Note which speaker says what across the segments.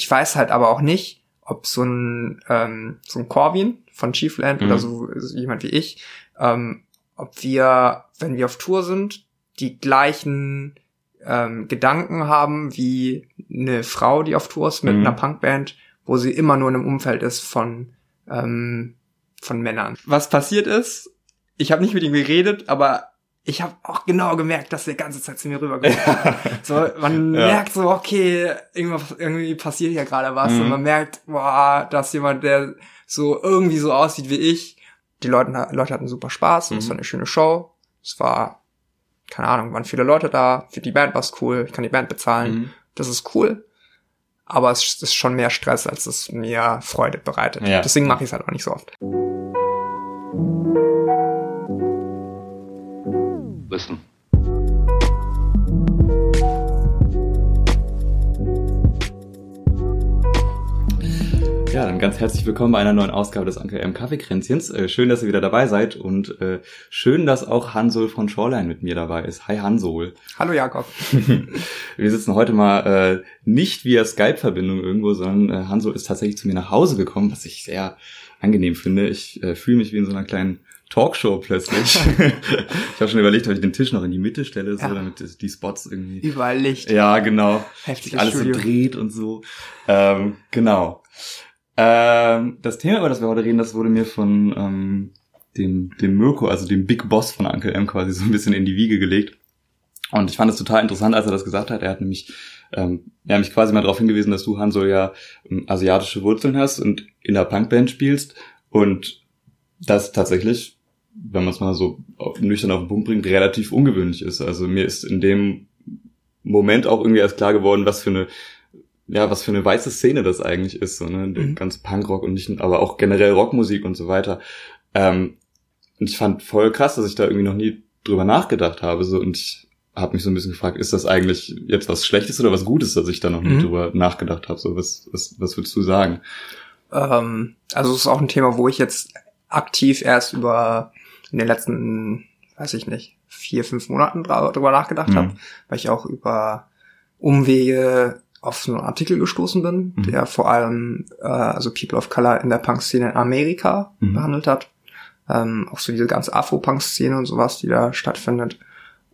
Speaker 1: ich weiß halt aber auch nicht, ob so ein, ähm, so ein Corvin von Chiefland mhm. oder so, so jemand wie ich, ähm, ob wir, wenn wir auf Tour sind, die gleichen ähm, Gedanken haben wie eine Frau, die auf Tour ist mit mhm. einer Punkband, wo sie immer nur in einem Umfeld ist von ähm, von Männern. Was passiert ist, ich habe nicht mit ihm geredet, aber ich habe auch genau gemerkt, dass der ganze Zeit zu mir rübergekommen ja. So, man ja. merkt so, okay, irgendwas, irgendwie passiert hier gerade was mhm. und man merkt, boah, dass jemand, der so irgendwie so aussieht wie ich. Die Leute, Leute hatten super Spaß, mhm. es war eine schöne Show. Es war, keine Ahnung, waren viele Leute da, für die Band war es cool, ich kann die Band bezahlen, mhm. das ist cool. Aber es ist schon mehr Stress, als es mir Freude bereitet. Ja. Deswegen mache ich es halt auch nicht so oft.
Speaker 2: Listen. Ja, dann ganz herzlich willkommen bei einer neuen Ausgabe des Anker M Kaffeekränzchens. Äh, schön, dass ihr wieder dabei seid und äh, schön, dass auch Hansol von Shoreline mit mir dabei ist. Hi Hansol.
Speaker 1: Hallo Jakob.
Speaker 2: Wir sitzen heute mal äh, nicht via Skype-Verbindung irgendwo, sondern äh, Hansol ist tatsächlich zu mir nach Hause gekommen, was ich sehr angenehm finde. Ich äh, fühle mich wie in so einer kleinen Talkshow plötzlich. ich habe schon überlegt, ob ich den Tisch noch in die Mitte stelle, so, ja. damit die Spots irgendwie.
Speaker 1: Überall Licht.
Speaker 2: Ja, genau.
Speaker 1: Heftig.
Speaker 2: Alles Studio. so dreht und so. Ähm, genau. Ähm, das Thema, über das wir heute reden, das wurde mir von ähm, dem, dem Mirko, also dem Big Boss von Uncle M quasi so ein bisschen in die Wiege gelegt. Und ich fand es total interessant, als er das gesagt hat. Er hat nämlich ähm, er hat mich quasi mal darauf hingewiesen, dass du, Hanso, ja ähm, asiatische Wurzeln hast und in der Punkband spielst. Und das tatsächlich wenn man es mal so auf, nüchtern auf den Punkt bringt, relativ ungewöhnlich ist. Also mir ist in dem Moment auch irgendwie erst klar geworden, was für eine ja, was für eine weiße Szene das eigentlich ist, so, ne? Mhm. Ganz Punkrock und nicht, aber auch generell Rockmusik und so weiter. Ähm, und ich fand voll krass, dass ich da irgendwie noch nie drüber nachgedacht habe, so, und ich habe mich so ein bisschen gefragt, ist das eigentlich jetzt was Schlechtes oder was Gutes, dass ich da noch nie mhm. drüber nachgedacht habe, so, was, was, was würdest du sagen?
Speaker 1: Ähm, also es ist auch ein Thema, wo ich jetzt aktiv erst über in den letzten, weiß ich nicht, vier, fünf Monaten drüber nachgedacht mhm. habe, weil ich auch über Umwege auf so einen Artikel gestoßen bin, mhm. der vor allem äh, also People of Color in der Punk-Szene in Amerika mhm. behandelt hat. Ähm, auch so diese ganze Afro-Punk-Szene und sowas, die da stattfindet.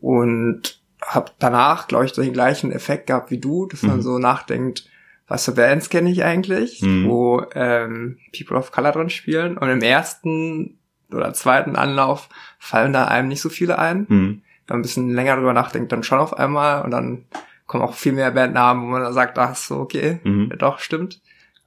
Speaker 1: Und habe danach, glaube ich, den gleichen Effekt gehabt wie du, dass man mhm. so nachdenkt, was für Bands kenne ich eigentlich, mhm. wo ähm, People of Color drin spielen. Und im ersten oder zweiten Anlauf fallen da einem nicht so viele ein. Mhm. Wenn man ein bisschen länger drüber nachdenkt, dann schon auf einmal und dann kommen auch viel mehr Bandnamen, wo man dann sagt, ach so, okay, mhm. ja, doch, stimmt.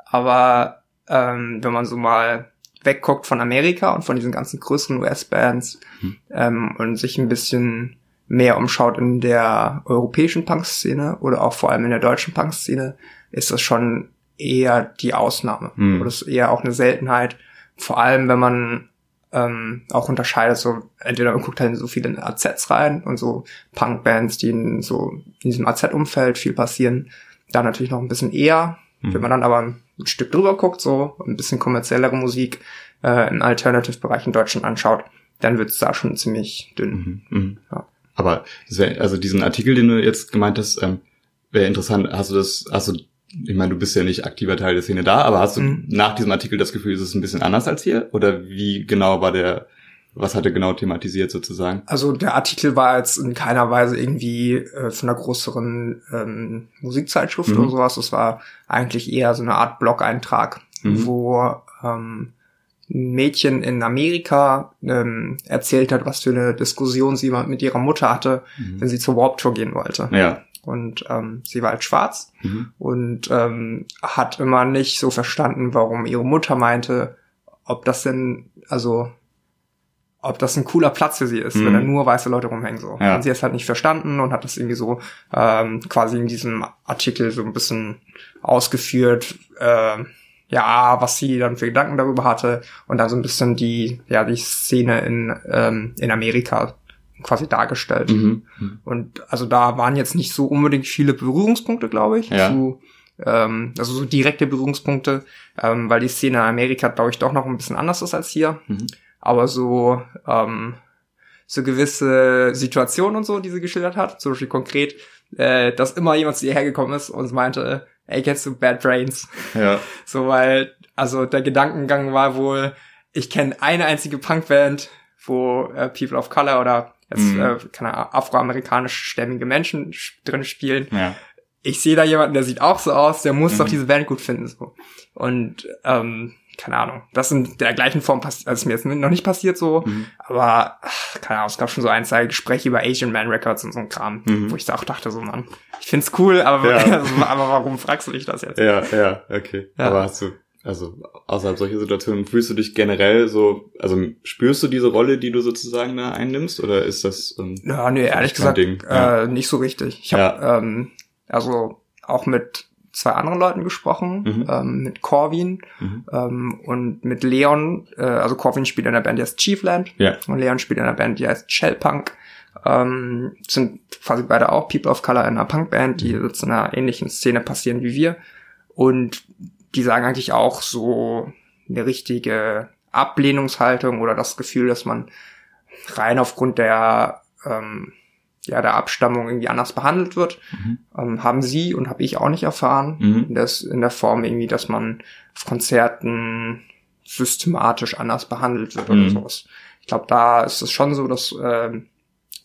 Speaker 1: Aber ähm, wenn man so mal wegguckt von Amerika und von diesen ganzen größeren US-Bands mhm. ähm, und sich ein bisschen mehr umschaut in der europäischen Punk-Szene oder auch vor allem in der deutschen Punk-Szene, ist das schon eher die Ausnahme. Mhm. Oder ist eher auch eine Seltenheit. Vor allem, wenn man ähm, auch unterscheidet, so entweder man guckt halt in so viele AZs rein und so Punkbands, die in so in diesem AZ-Umfeld viel passieren, da natürlich noch ein bisschen eher. Mhm. Wenn man dann aber ein Stück drüber guckt, so ein bisschen kommerziellere Musik äh, im Alternative-Bereich in Deutschland anschaut, dann wird es da schon ziemlich dünn. Mhm. Mhm.
Speaker 2: Ja. Aber wär, also diesen Artikel, den du jetzt gemeint hast, ähm, wäre interessant. Hast du das, hast du ich meine, du bist ja nicht aktiver Teil der Szene da, aber hast du mhm. nach diesem Artikel das Gefühl, ist es ein bisschen anders als hier? Oder wie genau war der, was hat er genau thematisiert sozusagen?
Speaker 1: Also der Artikel war jetzt in keiner Weise irgendwie äh, von einer größeren ähm, Musikzeitschrift mhm. oder sowas. Es war eigentlich eher so eine Art Blog-Eintrag, mhm. wo ähm, ein Mädchen in Amerika ähm, erzählt hat, was für eine Diskussion sie mit ihrer Mutter hatte, mhm. wenn sie zur Warp Tour gehen wollte.
Speaker 2: Ja
Speaker 1: und ähm, sie war halt schwarz mhm. und ähm, hat immer nicht so verstanden, warum ihre Mutter meinte, ob das denn, also ob das ein cooler Platz für sie ist, mhm. wenn da nur weiße Leute rumhängen so. Ja. Und sie hat es halt nicht verstanden und hat das irgendwie so ähm, quasi in diesem Artikel so ein bisschen ausgeführt, äh, ja, was sie dann für Gedanken darüber hatte und dann so ein bisschen die, ja, die Szene in, ähm, in Amerika quasi dargestellt. Mhm. Und also da waren jetzt nicht so unbedingt viele Berührungspunkte, glaube ich.
Speaker 2: Ja.
Speaker 1: Zu, ähm, also so direkte Berührungspunkte, ähm, weil die Szene in Amerika, glaube ich, doch noch ein bisschen anders ist als hier. Mhm. Aber so, ähm, so gewisse Situationen und so, die sie geschildert hat, zum Beispiel konkret, äh, dass immer jemand zu ihr hergekommen ist und meinte, ey, kennst du Bad Brains?
Speaker 2: Ja.
Speaker 1: So, weil, also der Gedankengang war wohl, ich kenne eine einzige Punkband, wo äh, People of Color oder jetzt,
Speaker 2: Mhm.
Speaker 1: äh, keine Ahnung, afroamerikanisch stämmige Menschen sch- drin spielen.
Speaker 2: Ja.
Speaker 1: Ich sehe da jemanden, der sieht auch so aus, der muss
Speaker 2: Mhm.
Speaker 1: doch diese Band gut finden. so Und ähm, keine Ahnung, das in der gleichen Form passiert, also ist mir jetzt noch nicht passiert so,
Speaker 2: Mhm.
Speaker 1: aber ach, keine Ahnung, es gab schon so ein, zwei Gespräche über Asian Man Records und so ein Kram,
Speaker 2: Mhm.
Speaker 1: wo ich da auch dachte, so Mann, ich find's cool, aber,
Speaker 2: Ja.
Speaker 1: aber warum fragst du dich das jetzt?
Speaker 2: Ja, ja, okay.
Speaker 1: Ja.
Speaker 2: Aber hast du, also außerhalb solcher Situationen, fühlst du dich generell so, also spürst du diese Rolle, die du sozusagen da einnimmst, oder ist das ähm,
Speaker 1: Ja, nee, ehrlich gesagt,
Speaker 2: Ding, ja.
Speaker 1: äh, nicht so richtig. Ich habe ähm, also auch mit zwei anderen Leuten gesprochen,
Speaker 2: Mhm.
Speaker 1: ähm, mit Corwin
Speaker 2: Mhm.
Speaker 1: ähm, und mit Leon. Äh, also Corwin spielt in einer Band, die heißt Chiefland
Speaker 2: Ja.
Speaker 1: und Leon spielt in einer Band, die heißt Shellpunk. Ähm, sind quasi beide auch People of Color in einer Punkband, die
Speaker 2: Mhm.
Speaker 1: jetzt in einer ähnlichen Szene passieren wie wir. Und die sagen eigentlich auch so eine richtige Ablehnungshaltung oder das Gefühl, dass man rein aufgrund der ähm, ja der Abstammung irgendwie anders behandelt wird,
Speaker 2: Mhm.
Speaker 1: ähm, haben sie und habe ich auch nicht erfahren.
Speaker 2: Mhm.
Speaker 1: Das in der Form irgendwie, dass man auf Konzerten systematisch anders behandelt wird oder
Speaker 2: Mhm.
Speaker 1: sowas. Ich glaube, da ist es schon so, dass ähm,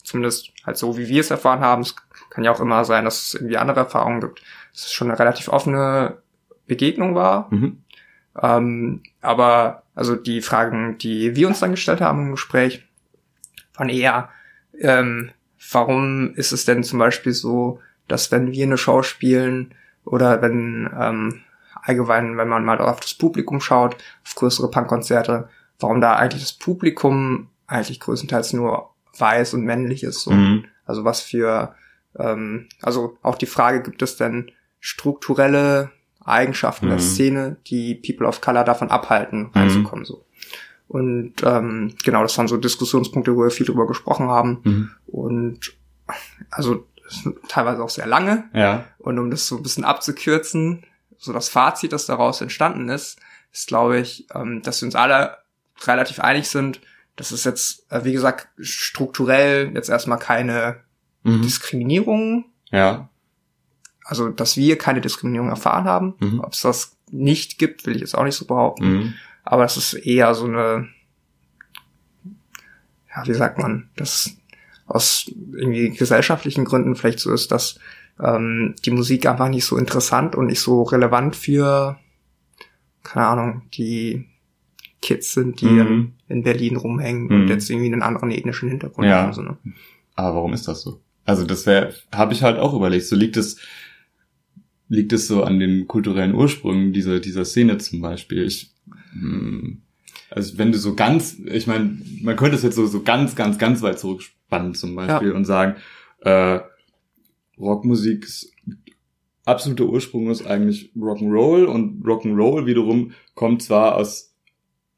Speaker 1: zumindest halt so, wie wir es erfahren haben, es kann ja auch immer sein, dass es irgendwie andere Erfahrungen gibt, dass es schon eine relativ offene Begegnung war.
Speaker 2: Mhm.
Speaker 1: Ähm, aber also die Fragen, die wir uns dann gestellt haben im Gespräch, waren eher, ähm, warum ist es denn zum Beispiel so, dass wenn wir eine Show spielen oder wenn ähm, allgemein, wenn man mal auf das Publikum schaut, auf größere Punkkonzerte, warum da eigentlich das Publikum eigentlich größtenteils nur weiß und männlich ist. So.
Speaker 2: Mhm.
Speaker 1: Also was für, ähm, also auch die Frage, gibt es denn strukturelle Eigenschaften der
Speaker 2: Mhm.
Speaker 1: Szene, die People of Color davon abhalten, reinzukommen, so. Und ähm, genau, das waren so Diskussionspunkte, wo wir viel drüber gesprochen haben.
Speaker 2: Mhm.
Speaker 1: Und also teilweise auch sehr lange.
Speaker 2: Ja.
Speaker 1: Und um das so ein bisschen abzukürzen, so das Fazit, das daraus entstanden ist, ist, glaube ich, ähm, dass wir uns alle relativ einig sind, dass es jetzt, äh, wie gesagt, strukturell jetzt erstmal keine
Speaker 2: Mhm.
Speaker 1: Diskriminierung,
Speaker 2: Ja.
Speaker 1: Also dass wir keine Diskriminierung erfahren haben.
Speaker 2: Mhm.
Speaker 1: Ob es das nicht gibt, will ich jetzt auch nicht so behaupten.
Speaker 2: Mhm.
Speaker 1: Aber es ist eher so eine, ja, wie sagt man, dass aus irgendwie gesellschaftlichen Gründen vielleicht so ist, dass ähm, die Musik einfach nicht so interessant und nicht so relevant für, keine Ahnung, die Kids sind, die
Speaker 2: Mhm.
Speaker 1: in, in Berlin rumhängen
Speaker 2: Mhm.
Speaker 1: und jetzt irgendwie einen anderen ethnischen Hintergrund
Speaker 2: Ja.
Speaker 1: haben. So, ne?
Speaker 2: Aber warum ist das so? Also das wäre, habe ich halt auch überlegt. So liegt es, liegt es so an den kulturellen Ursprüngen dieser dieser Szene zum Beispiel. Ich, hm, also wenn du so ganz, ich meine, man könnte es jetzt so so ganz ganz ganz weit zurückspannen zum Beispiel und sagen, äh, Rockmusiks absoluter Ursprung ist eigentlich Rock'n'Roll und Rock'n'Roll wiederum kommt zwar aus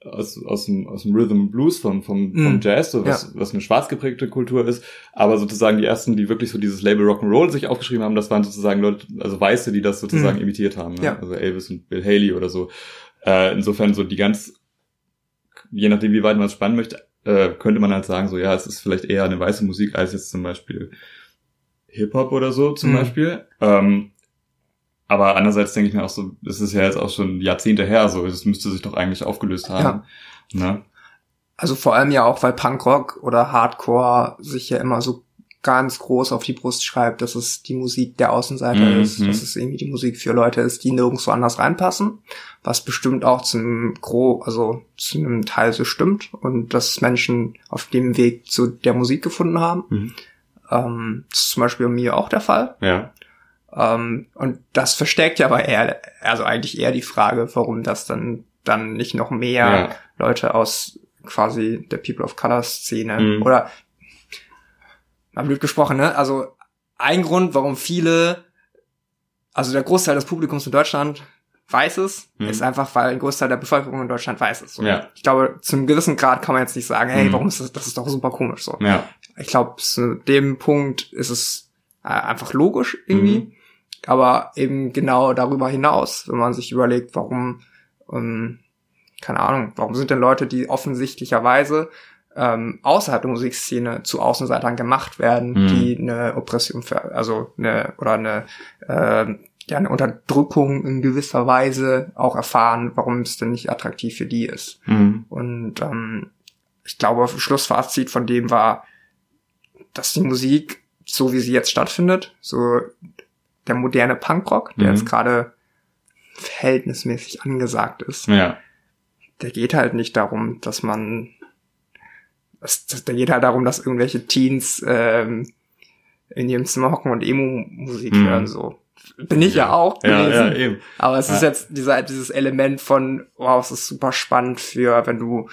Speaker 2: aus, aus, dem, aus dem Rhythm and Blues vom, vom, vom
Speaker 1: Mm.
Speaker 2: Jazz, so was, was eine schwarz geprägte Kultur ist, aber sozusagen die ersten, die wirklich so dieses Label Rock'n'Roll sich aufgeschrieben haben, das waren sozusagen Leute, also Weiße, die das sozusagen
Speaker 1: Mm.
Speaker 2: imitiert haben, ne?
Speaker 1: Ja.
Speaker 2: also Elvis und Bill Haley oder so. Äh, insofern so die ganz, je nachdem wie weit man es spannen möchte, äh, könnte man halt sagen, so ja, es ist vielleicht eher eine weiße Musik als jetzt zum Beispiel Hip-Hop oder so zum
Speaker 1: Mhm.
Speaker 2: Beispiel. Ähm, aber andererseits denke ich mir auch so, das ist ja jetzt auch schon Jahrzehnte her, so, das müsste sich doch eigentlich aufgelöst haben. Ne?
Speaker 1: Also vor allem ja auch, weil Punkrock oder Hardcore sich ja immer so ganz groß auf die Brust schreibt, dass es die Musik der Außenseiter
Speaker 2: Mhm.
Speaker 1: ist, dass es irgendwie die Musik für Leute ist, die nirgendwo anders reinpassen, was bestimmt auch zum Gro, also zu einem Teil so stimmt und dass Menschen auf dem Weg zu der Musik gefunden haben.
Speaker 2: Mhm.
Speaker 1: Ähm, das ist zum Beispiel bei mir auch der Fall.
Speaker 2: Ja.
Speaker 1: Ähm, und das verstärkt ja aber eher, also eigentlich eher die Frage, warum das dann, dann nicht noch mehr
Speaker 2: Ja.
Speaker 1: Leute aus quasi der People of Color Szene
Speaker 2: Mhm.
Speaker 1: oder mal blöd gesprochen, ne? Also ein Grund, warum viele, also der Großteil des Publikums in Deutschland weiß ist,
Speaker 2: Mhm.
Speaker 1: ist einfach, weil ein Großteil der Bevölkerung in Deutschland weiß. So.
Speaker 2: Ja.
Speaker 1: Ich glaube, zu einem gewissen Grad kann man jetzt nicht sagen, hey,
Speaker 2: Mhm.
Speaker 1: warum ist das, das ist doch super komisch so.
Speaker 2: Ja.
Speaker 1: Ich glaube, zu dem Punkt ist es äh, einfach logisch irgendwie.
Speaker 2: Mhm.
Speaker 1: Aber eben genau darüber hinaus, wenn man sich überlegt, warum, ähm, keine Ahnung, warum sind denn Leute, die offensichtlicherweise ähm, außerhalb der Musikszene zu Außenseitern gemacht werden,
Speaker 2: Mhm.
Speaker 1: die eine Oppression, ver also eine oder eine ähm, ja eine Unterdrückung in gewisser Weise auch erfahren, warum es denn nicht attraktiv für die ist.
Speaker 2: Mhm.
Speaker 1: Und ähm, ich glaube, Schlussfazit von dem war, dass die Musik, so wie sie jetzt stattfindet, so der moderne Punkrock, der
Speaker 2: Mhm.
Speaker 1: jetzt gerade verhältnismäßig angesagt ist,
Speaker 2: Ja.
Speaker 1: der geht halt nicht darum, dass man, das, das, der geht halt darum, dass irgendwelche Teens ähm, in ihrem Zimmer hocken und Emo-Musik
Speaker 2: Mhm.
Speaker 1: hören, so. Bin ich ja, auch
Speaker 2: Ja,
Speaker 1: gewesen.
Speaker 2: ja, eben.
Speaker 1: Aber es ist
Speaker 2: Ja.
Speaker 1: jetzt dieser, dieses Element von, wow, es ist super spannend für, wenn du,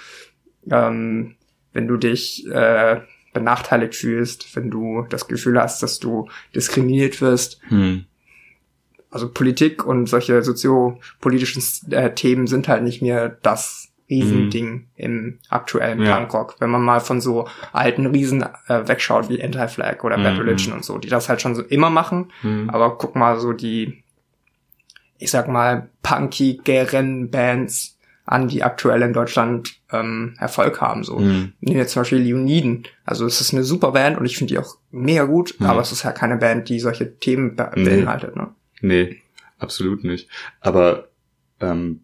Speaker 1: ähm, wenn du dich äh, benachteiligt fühlst, wenn du das Gefühl hast, dass du diskriminiert wirst.
Speaker 2: Hm.
Speaker 1: Also Politik und solche soziopolitischen äh, Themen sind halt nicht mehr das Riesending im aktuellen
Speaker 2: Ja.
Speaker 1: Punkrock. Wenn man mal von so alten Riesen äh, wegschaut wie Anti-Flag oder Bad
Speaker 2: Mhm.
Speaker 1: Religion und so, die das halt schon so immer machen,
Speaker 2: Hm.
Speaker 1: aber guck mal so die, ich sag mal, punkigeren Bands an, die aktuell in Deutschland ähm, Erfolg haben. So.
Speaker 2: Hm.
Speaker 1: Nehmen wir zum Beispiel Leoniden. Also es ist eine super Band und ich finde die auch mega gut,
Speaker 2: Mhm.
Speaker 1: aber es ist ja keine Band, die solche Themen be
Speaker 2: Nee.
Speaker 1: beinhaltet. Ne?
Speaker 2: Nee, absolut nicht. Aber ähm,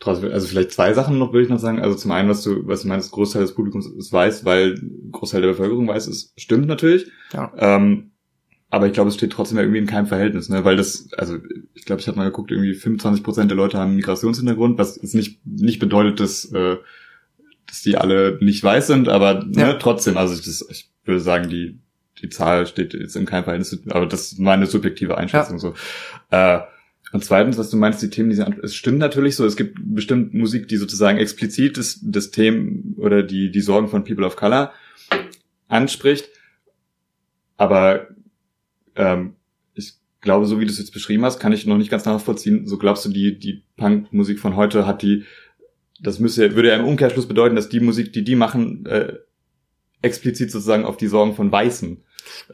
Speaker 2: trotzdem, also vielleicht zwei Sachen noch würde ich noch sagen. Also zum einen, was du, was du meinst, Großteil des Publikums ist weiß, weil Großteil der Bevölkerung weiß ist, stimmt natürlich.
Speaker 1: Ja.
Speaker 2: Ähm, aber ich glaube, es steht trotzdem ja irgendwie in keinem Verhältnis, ne? Weil das, also ich glaube, ich habe mal geguckt, irgendwie 25 Prozent der Leute haben einen Migrationshintergrund, was jetzt nicht nicht bedeutet, dass äh, dass die alle nicht weiß sind, aber
Speaker 1: Ja.
Speaker 2: ne, trotzdem, also ich, das, ich würde sagen, die die Zahl steht jetzt in keinem Verhältnis, aber das ist meine subjektive Einschätzung so. Äh, und zweitens, was du meinst, die Themen, die sie es stimmt natürlich so, es gibt bestimmt Musik, die sozusagen explizit das, das Themen oder die, die Sorgen von People of Color anspricht. Aber ähm, ich glaube, so wie du es jetzt beschrieben hast, kann ich noch nicht ganz nachvollziehen. So glaubst du, die, die Punkmusik von heute hat die, das müsste, würde ja im Umkehrschluss bedeuten, dass die Musik, die die machen, äh, explizit sozusagen auf die Sorgen von Weißen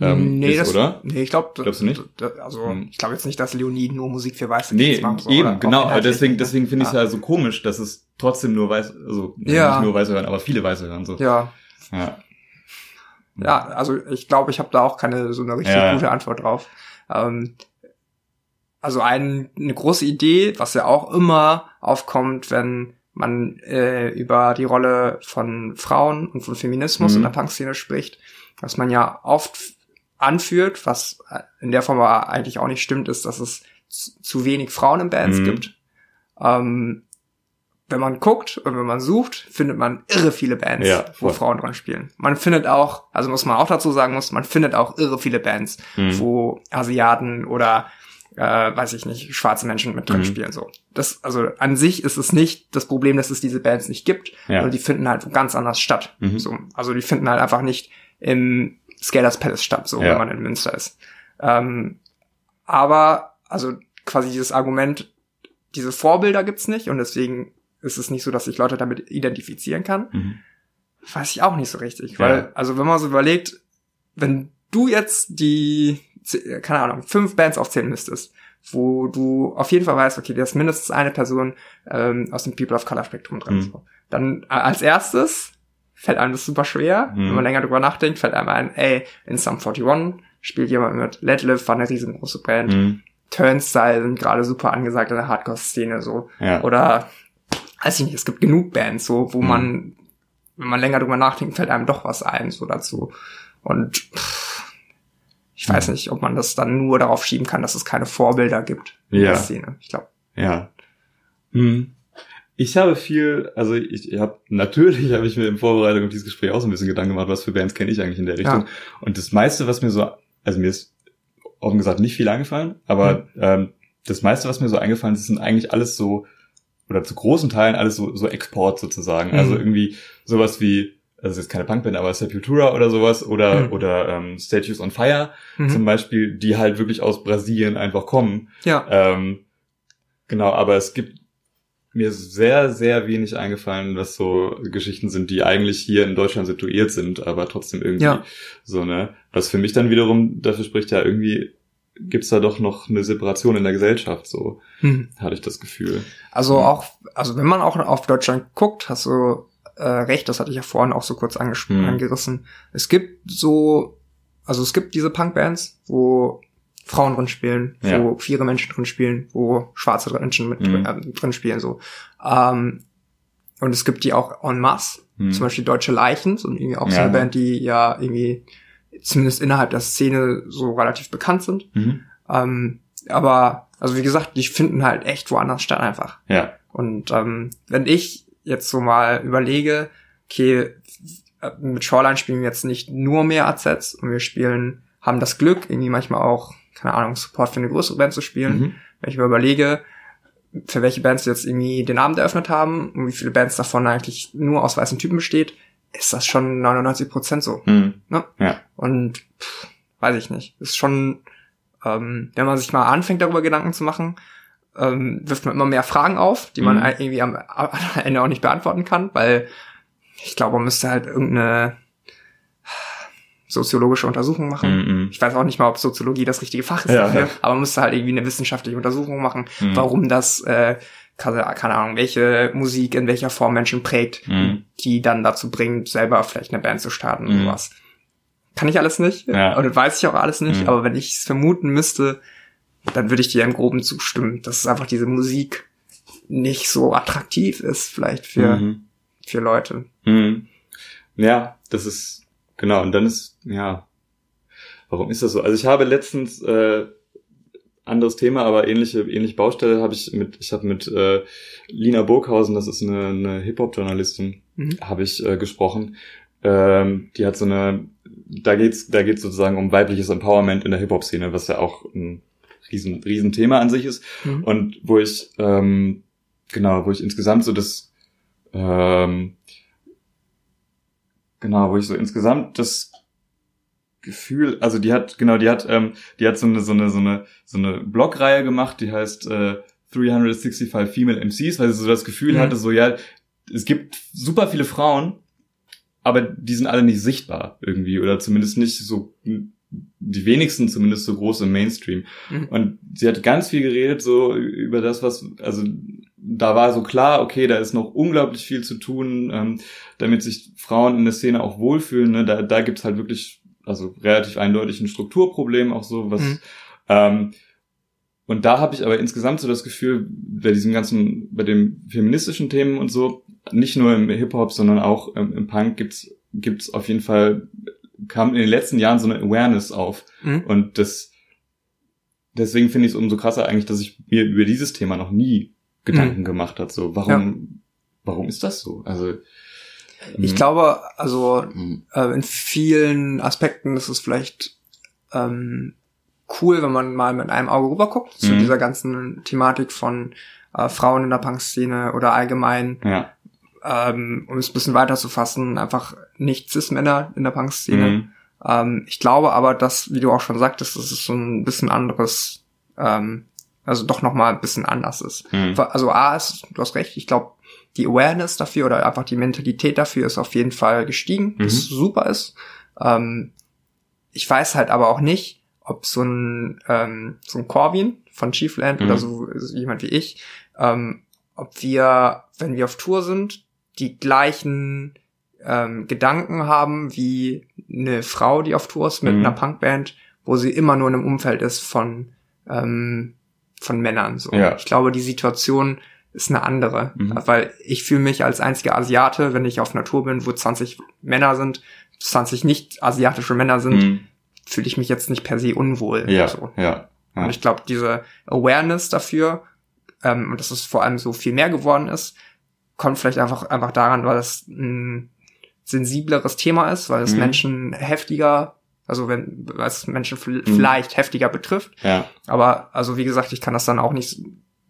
Speaker 2: ähm,
Speaker 1: nee,
Speaker 2: ist,
Speaker 1: das,
Speaker 2: oder?
Speaker 1: nee, ich glaube,
Speaker 2: Glaubst du nicht?
Speaker 1: Also
Speaker 2: Hm.
Speaker 1: ich glaube jetzt nicht, dass Leoniden nur Musik für weiße
Speaker 2: Nee,
Speaker 1: Kids machen. so,
Speaker 2: eben,
Speaker 1: oder
Speaker 2: genau, aber
Speaker 1: inhaltlich
Speaker 2: deswegen,
Speaker 1: ne?
Speaker 2: deswegen finde ich es
Speaker 1: ja.
Speaker 2: ja so komisch, dass es trotzdem nur weiß, also
Speaker 1: Ja.
Speaker 2: nicht nur Weiße hören, aber viele Weiße hören so.
Speaker 1: Ja,
Speaker 2: Ja.
Speaker 1: Ja, also ich glaube, ich habe da auch keine so eine richtig
Speaker 2: Ja.
Speaker 1: gute Antwort drauf. Ähm, also ein, eine große Idee, was ja auch immer aufkommt, wenn man äh, über die Rolle von Frauen und von Feminismus
Speaker 2: Mhm.
Speaker 1: in der Punkszene spricht, was man ja oft anführt, was in der Form aber eigentlich auch nicht stimmt, ist, dass es zu zu wenig Frauen in Bands
Speaker 2: Mhm.
Speaker 1: gibt. Ähm, wenn man guckt und wenn man sucht, findet man irre viele Bands,
Speaker 2: Ja,
Speaker 1: wo. Frauen dran spielen. Man findet auch, also muss man auch dazu sagen muss, man findet auch irre viele Bands,
Speaker 2: Mhm.
Speaker 1: wo Asiaten oder äh, weiß ich nicht, schwarze Menschen mit drin
Speaker 2: Mhm.
Speaker 1: spielen. So. Das, also an sich ist es nicht das Problem, dass es diese Bands nicht gibt,
Speaker 2: Ja.
Speaker 1: sondern die finden halt ganz anders statt.
Speaker 2: Mhm.
Speaker 1: So, also die finden halt einfach nicht im Scalers Palace statt, so
Speaker 2: Ja.
Speaker 1: wenn man in Münster ist. Ähm, aber, also quasi dieses Argument, diese Vorbilder gibt's nicht und deswegen ist es nicht so, dass ich Leute damit identifizieren kann.
Speaker 2: Mhm.
Speaker 1: Weiß ich auch nicht so richtig.
Speaker 2: Ja.
Speaker 1: Weil, also wenn man so überlegt, wenn du jetzt die, keine Ahnung, fünf Bands aufzählen müsstest, wo du auf jeden Fall weißt, okay, da ist mindestens eine Person ähm, aus dem People of Color Spektrum drin.
Speaker 2: Mhm.
Speaker 1: So. Dann äh, als erstes fällt einem das super schwer.
Speaker 2: Mhm.
Speaker 1: Wenn man länger drüber nachdenkt, fällt einem ein, ey, in Sum 41 spielt jemand mit. Let Live war eine riesengroße Band.
Speaker 2: Mhm.
Speaker 1: Turnstyle sind gerade super angesagt in der Hardcore-Szene so.
Speaker 2: Ja.
Speaker 1: Oder weiß ich nicht, es gibt genug Bands, so, wo
Speaker 2: Mhm.
Speaker 1: man, wenn man länger drüber nachdenkt, fällt einem doch was ein, so dazu. Und pff, ich weiß
Speaker 2: Mhm.
Speaker 1: nicht, ob man das dann nur darauf schieben kann, dass es keine Vorbilder gibt in
Speaker 2: Ja.
Speaker 1: der Szene. Ich glaube.
Speaker 2: Ja. Hm. Ich habe viel, also ich, habe natürlich habe ich mir in Vorbereitung auf dieses Gespräch auch so ein bisschen Gedanken gemacht, was für Bands kenne ich eigentlich in der Richtung.
Speaker 1: Ja.
Speaker 2: Und das meiste, was mir so, also mir ist offen gesagt nicht viel eingefallen, aber ähm, das meiste, was mir so eingefallen ist, sind eigentlich alles so oder zu großen Teilen alles so, so Export sozusagen.
Speaker 1: Mhm.
Speaker 2: Also irgendwie sowas wie, also es ist jetzt keine Punkband, aber Sepultura oder sowas oder
Speaker 1: Mhm.
Speaker 2: oder ähm, Statues on Fire
Speaker 1: Mhm.
Speaker 2: zum Beispiel, die halt wirklich aus Brasilien einfach kommen.
Speaker 1: Ja.
Speaker 2: Ähm, genau, aber es gibt mir sehr, sehr wenig eingefallen, was so Geschichten sind, die eigentlich hier in Deutschland situiert sind, aber trotzdem irgendwie
Speaker 1: Ja.
Speaker 2: so, ne? Was für mich dann wiederum dafür spricht, ja, irgendwie gibt's da doch noch eine Separation in der Gesellschaft, so
Speaker 1: Hm.
Speaker 2: hatte ich das Gefühl.
Speaker 1: Also
Speaker 2: Mhm.
Speaker 1: auch, also wenn man auch auf Deutschland guckt, hast du äh, recht, das hatte ich ja vorhin auch so kurz
Speaker 2: Mhm.
Speaker 1: angerissen. Es gibt so, also es gibt diese Punkbands, wo Frauen drin spielen, wo
Speaker 2: Ja.
Speaker 1: queere Menschen drin spielen, wo schwarze Menschen mit
Speaker 2: Mhm.
Speaker 1: äh, drin spielen, so. Ähm, und es gibt die auch en masse.
Speaker 2: Mhm.
Speaker 1: Zum Beispiel Deutsche Leichen, so irgendwie auch so
Speaker 2: Ja.
Speaker 1: eine Band, die ja irgendwie zumindest innerhalb der Szene so relativ bekannt sind.
Speaker 2: Mhm.
Speaker 1: Ähm, aber, also wie gesagt, die finden halt echt woanders statt einfach.
Speaker 2: Ja.
Speaker 1: Und ähm, wenn ich jetzt so mal überlege, okay, mit Shoreline spielen wir jetzt nicht nur mehr AZs und wir spielen, haben das Glück, irgendwie manchmal auch, keine Ahnung, Support für eine größere Band zu spielen.
Speaker 2: Mhm.
Speaker 1: Wenn ich mir überlege, für welche Bands jetzt irgendwie den Abend eröffnet haben und wie viele Bands davon eigentlich nur aus weißen Typen besteht, ist das schon 99 Prozent so.
Speaker 2: Mhm.
Speaker 1: Ne?
Speaker 2: Ja.
Speaker 1: Und pff, weiß ich nicht. Ist schon, ähm, wenn man sich mal anfängt, darüber Gedanken zu machen, ähm, wirft man immer mehr Fragen auf, die man
Speaker 2: Mhm.
Speaker 1: irgendwie am, Ende auch nicht beantworten kann, weil ich glaube, man müsste halt irgendeine soziologische Untersuchung machen.
Speaker 2: Mhm.
Speaker 1: Ich weiß auch nicht mal, ob Soziologie das richtige Fach ist
Speaker 2: Ja,
Speaker 1: dafür,
Speaker 2: ja.
Speaker 1: aber man müsste halt irgendwie eine wissenschaftliche Untersuchung machen,
Speaker 2: Mhm.
Speaker 1: warum das, äh, keine, Ahnung, welche Musik in welcher Form Menschen prägt,
Speaker 2: Mhm.
Speaker 1: die dann dazu bringt, selber vielleicht eine Band zu starten
Speaker 2: Mhm.
Speaker 1: und sowas. Kann ich alles nicht.
Speaker 2: Ja.
Speaker 1: Und weiß ich auch alles nicht,
Speaker 2: Mhm.
Speaker 1: aber wenn ich es vermuten müsste, dann würde ich dir im Groben zustimmen, dass einfach diese Musik nicht so attraktiv ist, vielleicht für,
Speaker 2: Mhm.
Speaker 1: für Leute.
Speaker 2: Mhm. Ja, das ist, genau, und dann ist, ja, warum ist das so? Also ich habe letztens, äh, anderes Thema, aber ähnliche, ähnliche Baustelle habe ich mit, ich habe mit äh, Lina Burghausen, das ist eine, eine Hip-Hop-Journalistin,
Speaker 1: Mhm.
Speaker 2: habe ich äh, gesprochen. Ähm, die hat so eine, da geht's, da geht's sozusagen um weibliches Empowerment in der Hip-Hop-Szene, was ja auch ein riesen, riesen Thema an sich ist.
Speaker 1: Mhm.
Speaker 2: Und wo ich, ähm, genau, wo ich insgesamt so das, ähm, genau, wo ich so insgesamt das Gefühl, also die hat, genau, die hat, ähm, die hat so eine, so eine, so eine, so eine Blogreihe gemacht, die heißt äh, 365 Female MCs, weil sie so das Gefühl
Speaker 1: Mhm.
Speaker 2: hatte, so ja, es gibt super viele Frauen, aber die sind alle nicht sichtbar irgendwie oder zumindest nicht so die wenigsten zumindest so groß im Mainstream.
Speaker 1: Mhm.
Speaker 2: Und sie hat ganz viel geredet so über das, was, also da war so klar, okay, da ist noch unglaublich viel zu tun, ähm, damit sich Frauen in der Szene auch wohlfühlen. Ne? Da, da gibt's halt wirklich, also relativ eindeutig ein Strukturproblem auch so, was
Speaker 1: Mhm.
Speaker 2: ähm, und da habe ich aber insgesamt so das Gefühl, bei diesem ganzen, bei den feministischen Themen und so, nicht nur im Hip-Hop, sondern auch im, im Punk gibt's gibt's auf jeden Fall, kam in den letzten Jahren so eine Awareness auf.
Speaker 1: Mhm.
Speaker 2: Und das, deswegen finde ich es umso krasser eigentlich, dass ich mir über dieses Thema noch nie Gedanken gemacht hat. So, warum, warum ist das so? Also,
Speaker 1: Ich
Speaker 2: ähm,
Speaker 1: glaube, also
Speaker 2: mhm.
Speaker 1: äh, in vielen Aspekten ist es vielleicht ähm, cool, wenn man mal mit einem Auge rüber guckt zu
Speaker 2: Mhm.
Speaker 1: dieser ganzen Thematik von äh, Frauen in der Punk-Szene oder allgemein,
Speaker 2: ja.
Speaker 1: ähm, um es ein bisschen weiter zu fassen, einfach nicht Cis-Männer in der Punk-Szene.
Speaker 2: Mhm.
Speaker 1: Ähm, ich glaube aber, dass, wie du auch schon sagtest, dass es so ein bisschen anderes, ähm, also doch nochmal ein bisschen anders ist.
Speaker 2: Mhm.
Speaker 1: Also A ist, du hast recht, ich glaube, die Awareness dafür oder einfach die Mentalität dafür ist auf jeden Fall gestiegen,
Speaker 2: Mhm.
Speaker 1: was super ist. Ähm, ich weiß halt aber auch nicht, ob so ein, ähm, so ein Corvin von Chiefland
Speaker 2: Mhm.
Speaker 1: oder so, so jemand wie ich, ähm, ob wir, wenn wir auf Tour sind, die gleichen ähm, Gedanken haben wie eine Frau, die auf Tour ist mit
Speaker 2: Mhm.
Speaker 1: einer Punkband, wo sie immer nur in einem Umfeld ist von ähm, von Männern. So.
Speaker 2: Ja.
Speaker 1: Ich glaube, die Situation ist eine andere,
Speaker 2: Mhm.
Speaker 1: weil ich fühle mich als einziger Asiate, wenn ich auf einer Tour bin, wo 20 Männer sind, 20 nicht asiatische Männer sind,
Speaker 2: Mhm.
Speaker 1: fühle ich mich jetzt nicht per se unwohl.
Speaker 2: Ja,
Speaker 1: So.
Speaker 2: ja. ja.
Speaker 1: Und ich glaube, diese Awareness dafür, ähm, und dass es vor allem so viel mehr geworden ist, kommt vielleicht einfach, einfach daran, weil es ein sensibleres Thema ist, weil es
Speaker 2: Mhm.
Speaker 1: Menschen heftiger, also wenn, weil es Menschen v- vielleicht heftiger betrifft.
Speaker 2: ja.
Speaker 1: Aber, also wie gesagt, ich kann das dann auch nicht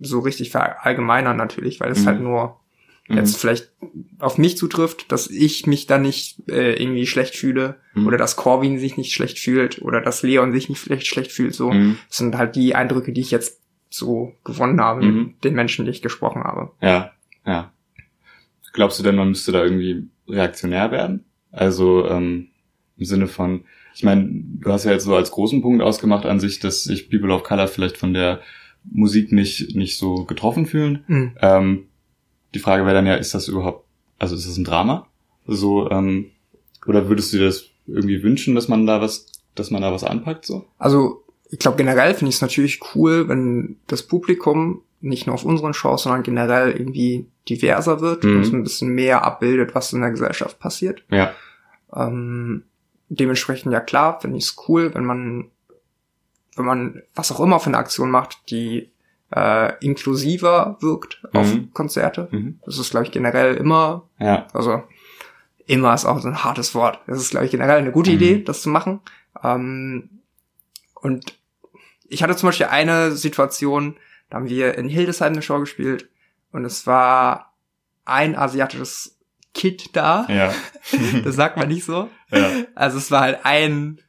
Speaker 1: so richtig verallgemeinern natürlich, weil es
Speaker 2: Mhm.
Speaker 1: halt nur
Speaker 2: Mhm.
Speaker 1: jetzt vielleicht auf mich zutrifft, dass ich mich dann nicht äh, irgendwie schlecht fühle
Speaker 2: Mhm.
Speaker 1: oder dass Corwin sich nicht schlecht fühlt oder dass Leon sich nicht vielleicht schlecht fühlt. So
Speaker 2: Mhm.
Speaker 1: das sind halt die Eindrücke, die ich jetzt so gewonnen habe
Speaker 2: Mhm.
Speaker 1: mit den Menschen, die ich gesprochen habe.
Speaker 2: Ja, ja. Glaubst du denn, man müsste da irgendwie reaktionär werden? Also ähm, im Sinne von, ich meine, du hast ja jetzt so als großen Punkt ausgemacht an sich, dass sich People of Color vielleicht von der Musik nicht nicht so getroffen fühlen.
Speaker 1: Mhm.
Speaker 2: Ähm, die Frage wäre dann ja, ist das überhaupt, also ist das ein Drama? So ähm, oder würdest du dir das irgendwie wünschen, dass man da was, dass man da was anpackt so?
Speaker 1: Also ich glaube generell finde ich es natürlich cool, wenn das Publikum nicht nur auf unseren Shows, sondern generell irgendwie diverser wird
Speaker 2: Mhm.
Speaker 1: und ein bisschen mehr abbildet, was in der Gesellschaft passiert.
Speaker 2: Ja.
Speaker 1: Ähm, dementsprechend ja klar, finde ich es cool, wenn man, wenn man was auch immer für eine Aktion macht, die äh, inklusiver wirkt auf
Speaker 2: Mhm.
Speaker 1: Konzerte.
Speaker 2: Mhm.
Speaker 1: Das ist, glaube ich, generell immer,
Speaker 2: Ja.
Speaker 1: also immer ist auch so ein hartes Wort. Das ist, glaube ich, generell eine gute
Speaker 2: Mhm.
Speaker 1: Idee, das zu machen. Ähm, und ich hatte zum Beispiel eine Situation, da haben wir in Hildesheim eine Show gespielt und es war ein asiatisches Kid da.
Speaker 2: Ja.
Speaker 1: Das sagt man nicht so.
Speaker 2: ja.
Speaker 1: Also es war halt ein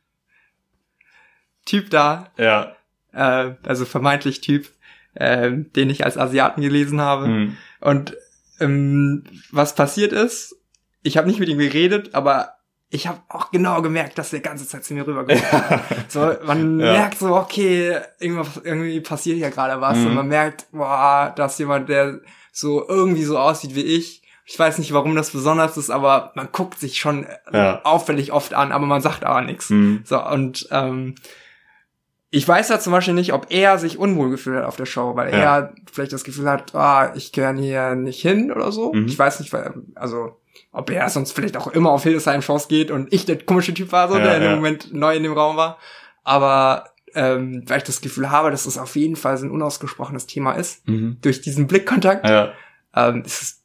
Speaker 1: Typ da,
Speaker 2: Ja.
Speaker 1: äh, also vermeintlich Typ, äh, den ich als Asiaten gelesen habe.
Speaker 2: Mhm.
Speaker 1: Und ähm, was passiert ist, ich habe nicht mit ihm geredet, aber ich habe auch genau gemerkt, dass der ganze Zeit zu mir rüber hat. So, man
Speaker 2: Ja.
Speaker 1: merkt so, okay, irgendwie passiert hier gerade was
Speaker 2: Mhm.
Speaker 1: und man merkt, boah, da ist jemand, der so irgendwie so aussieht wie ich. Ich weiß nicht, warum das besonders ist, aber man guckt sich schon äh,
Speaker 2: Ja.
Speaker 1: auffällig oft an, aber man sagt aber nichts.
Speaker 2: Mhm.
Speaker 1: So, und ähm, ich weiß ja zum Beispiel nicht, ob er sich unwohl gefühlt hat auf der Show, weil
Speaker 2: Ja.
Speaker 1: er vielleicht das Gefühl hat, ah, ich gehöre hier nicht hin oder so.
Speaker 2: Mhm.
Speaker 1: Ich weiß nicht, weil, also ob er sonst vielleicht auch immer auf Hildesheim-Shows geht und ich der komische Typ war, so,
Speaker 2: Ja,
Speaker 1: der in dem. Moment neu in dem Raum war. Aber ähm, weil ich das Gefühl habe, dass es auf jeden Fall so ein unausgesprochenes Thema ist,
Speaker 2: Mhm.
Speaker 1: durch diesen Blickkontakt,
Speaker 2: Ja.
Speaker 1: ähm, ist es,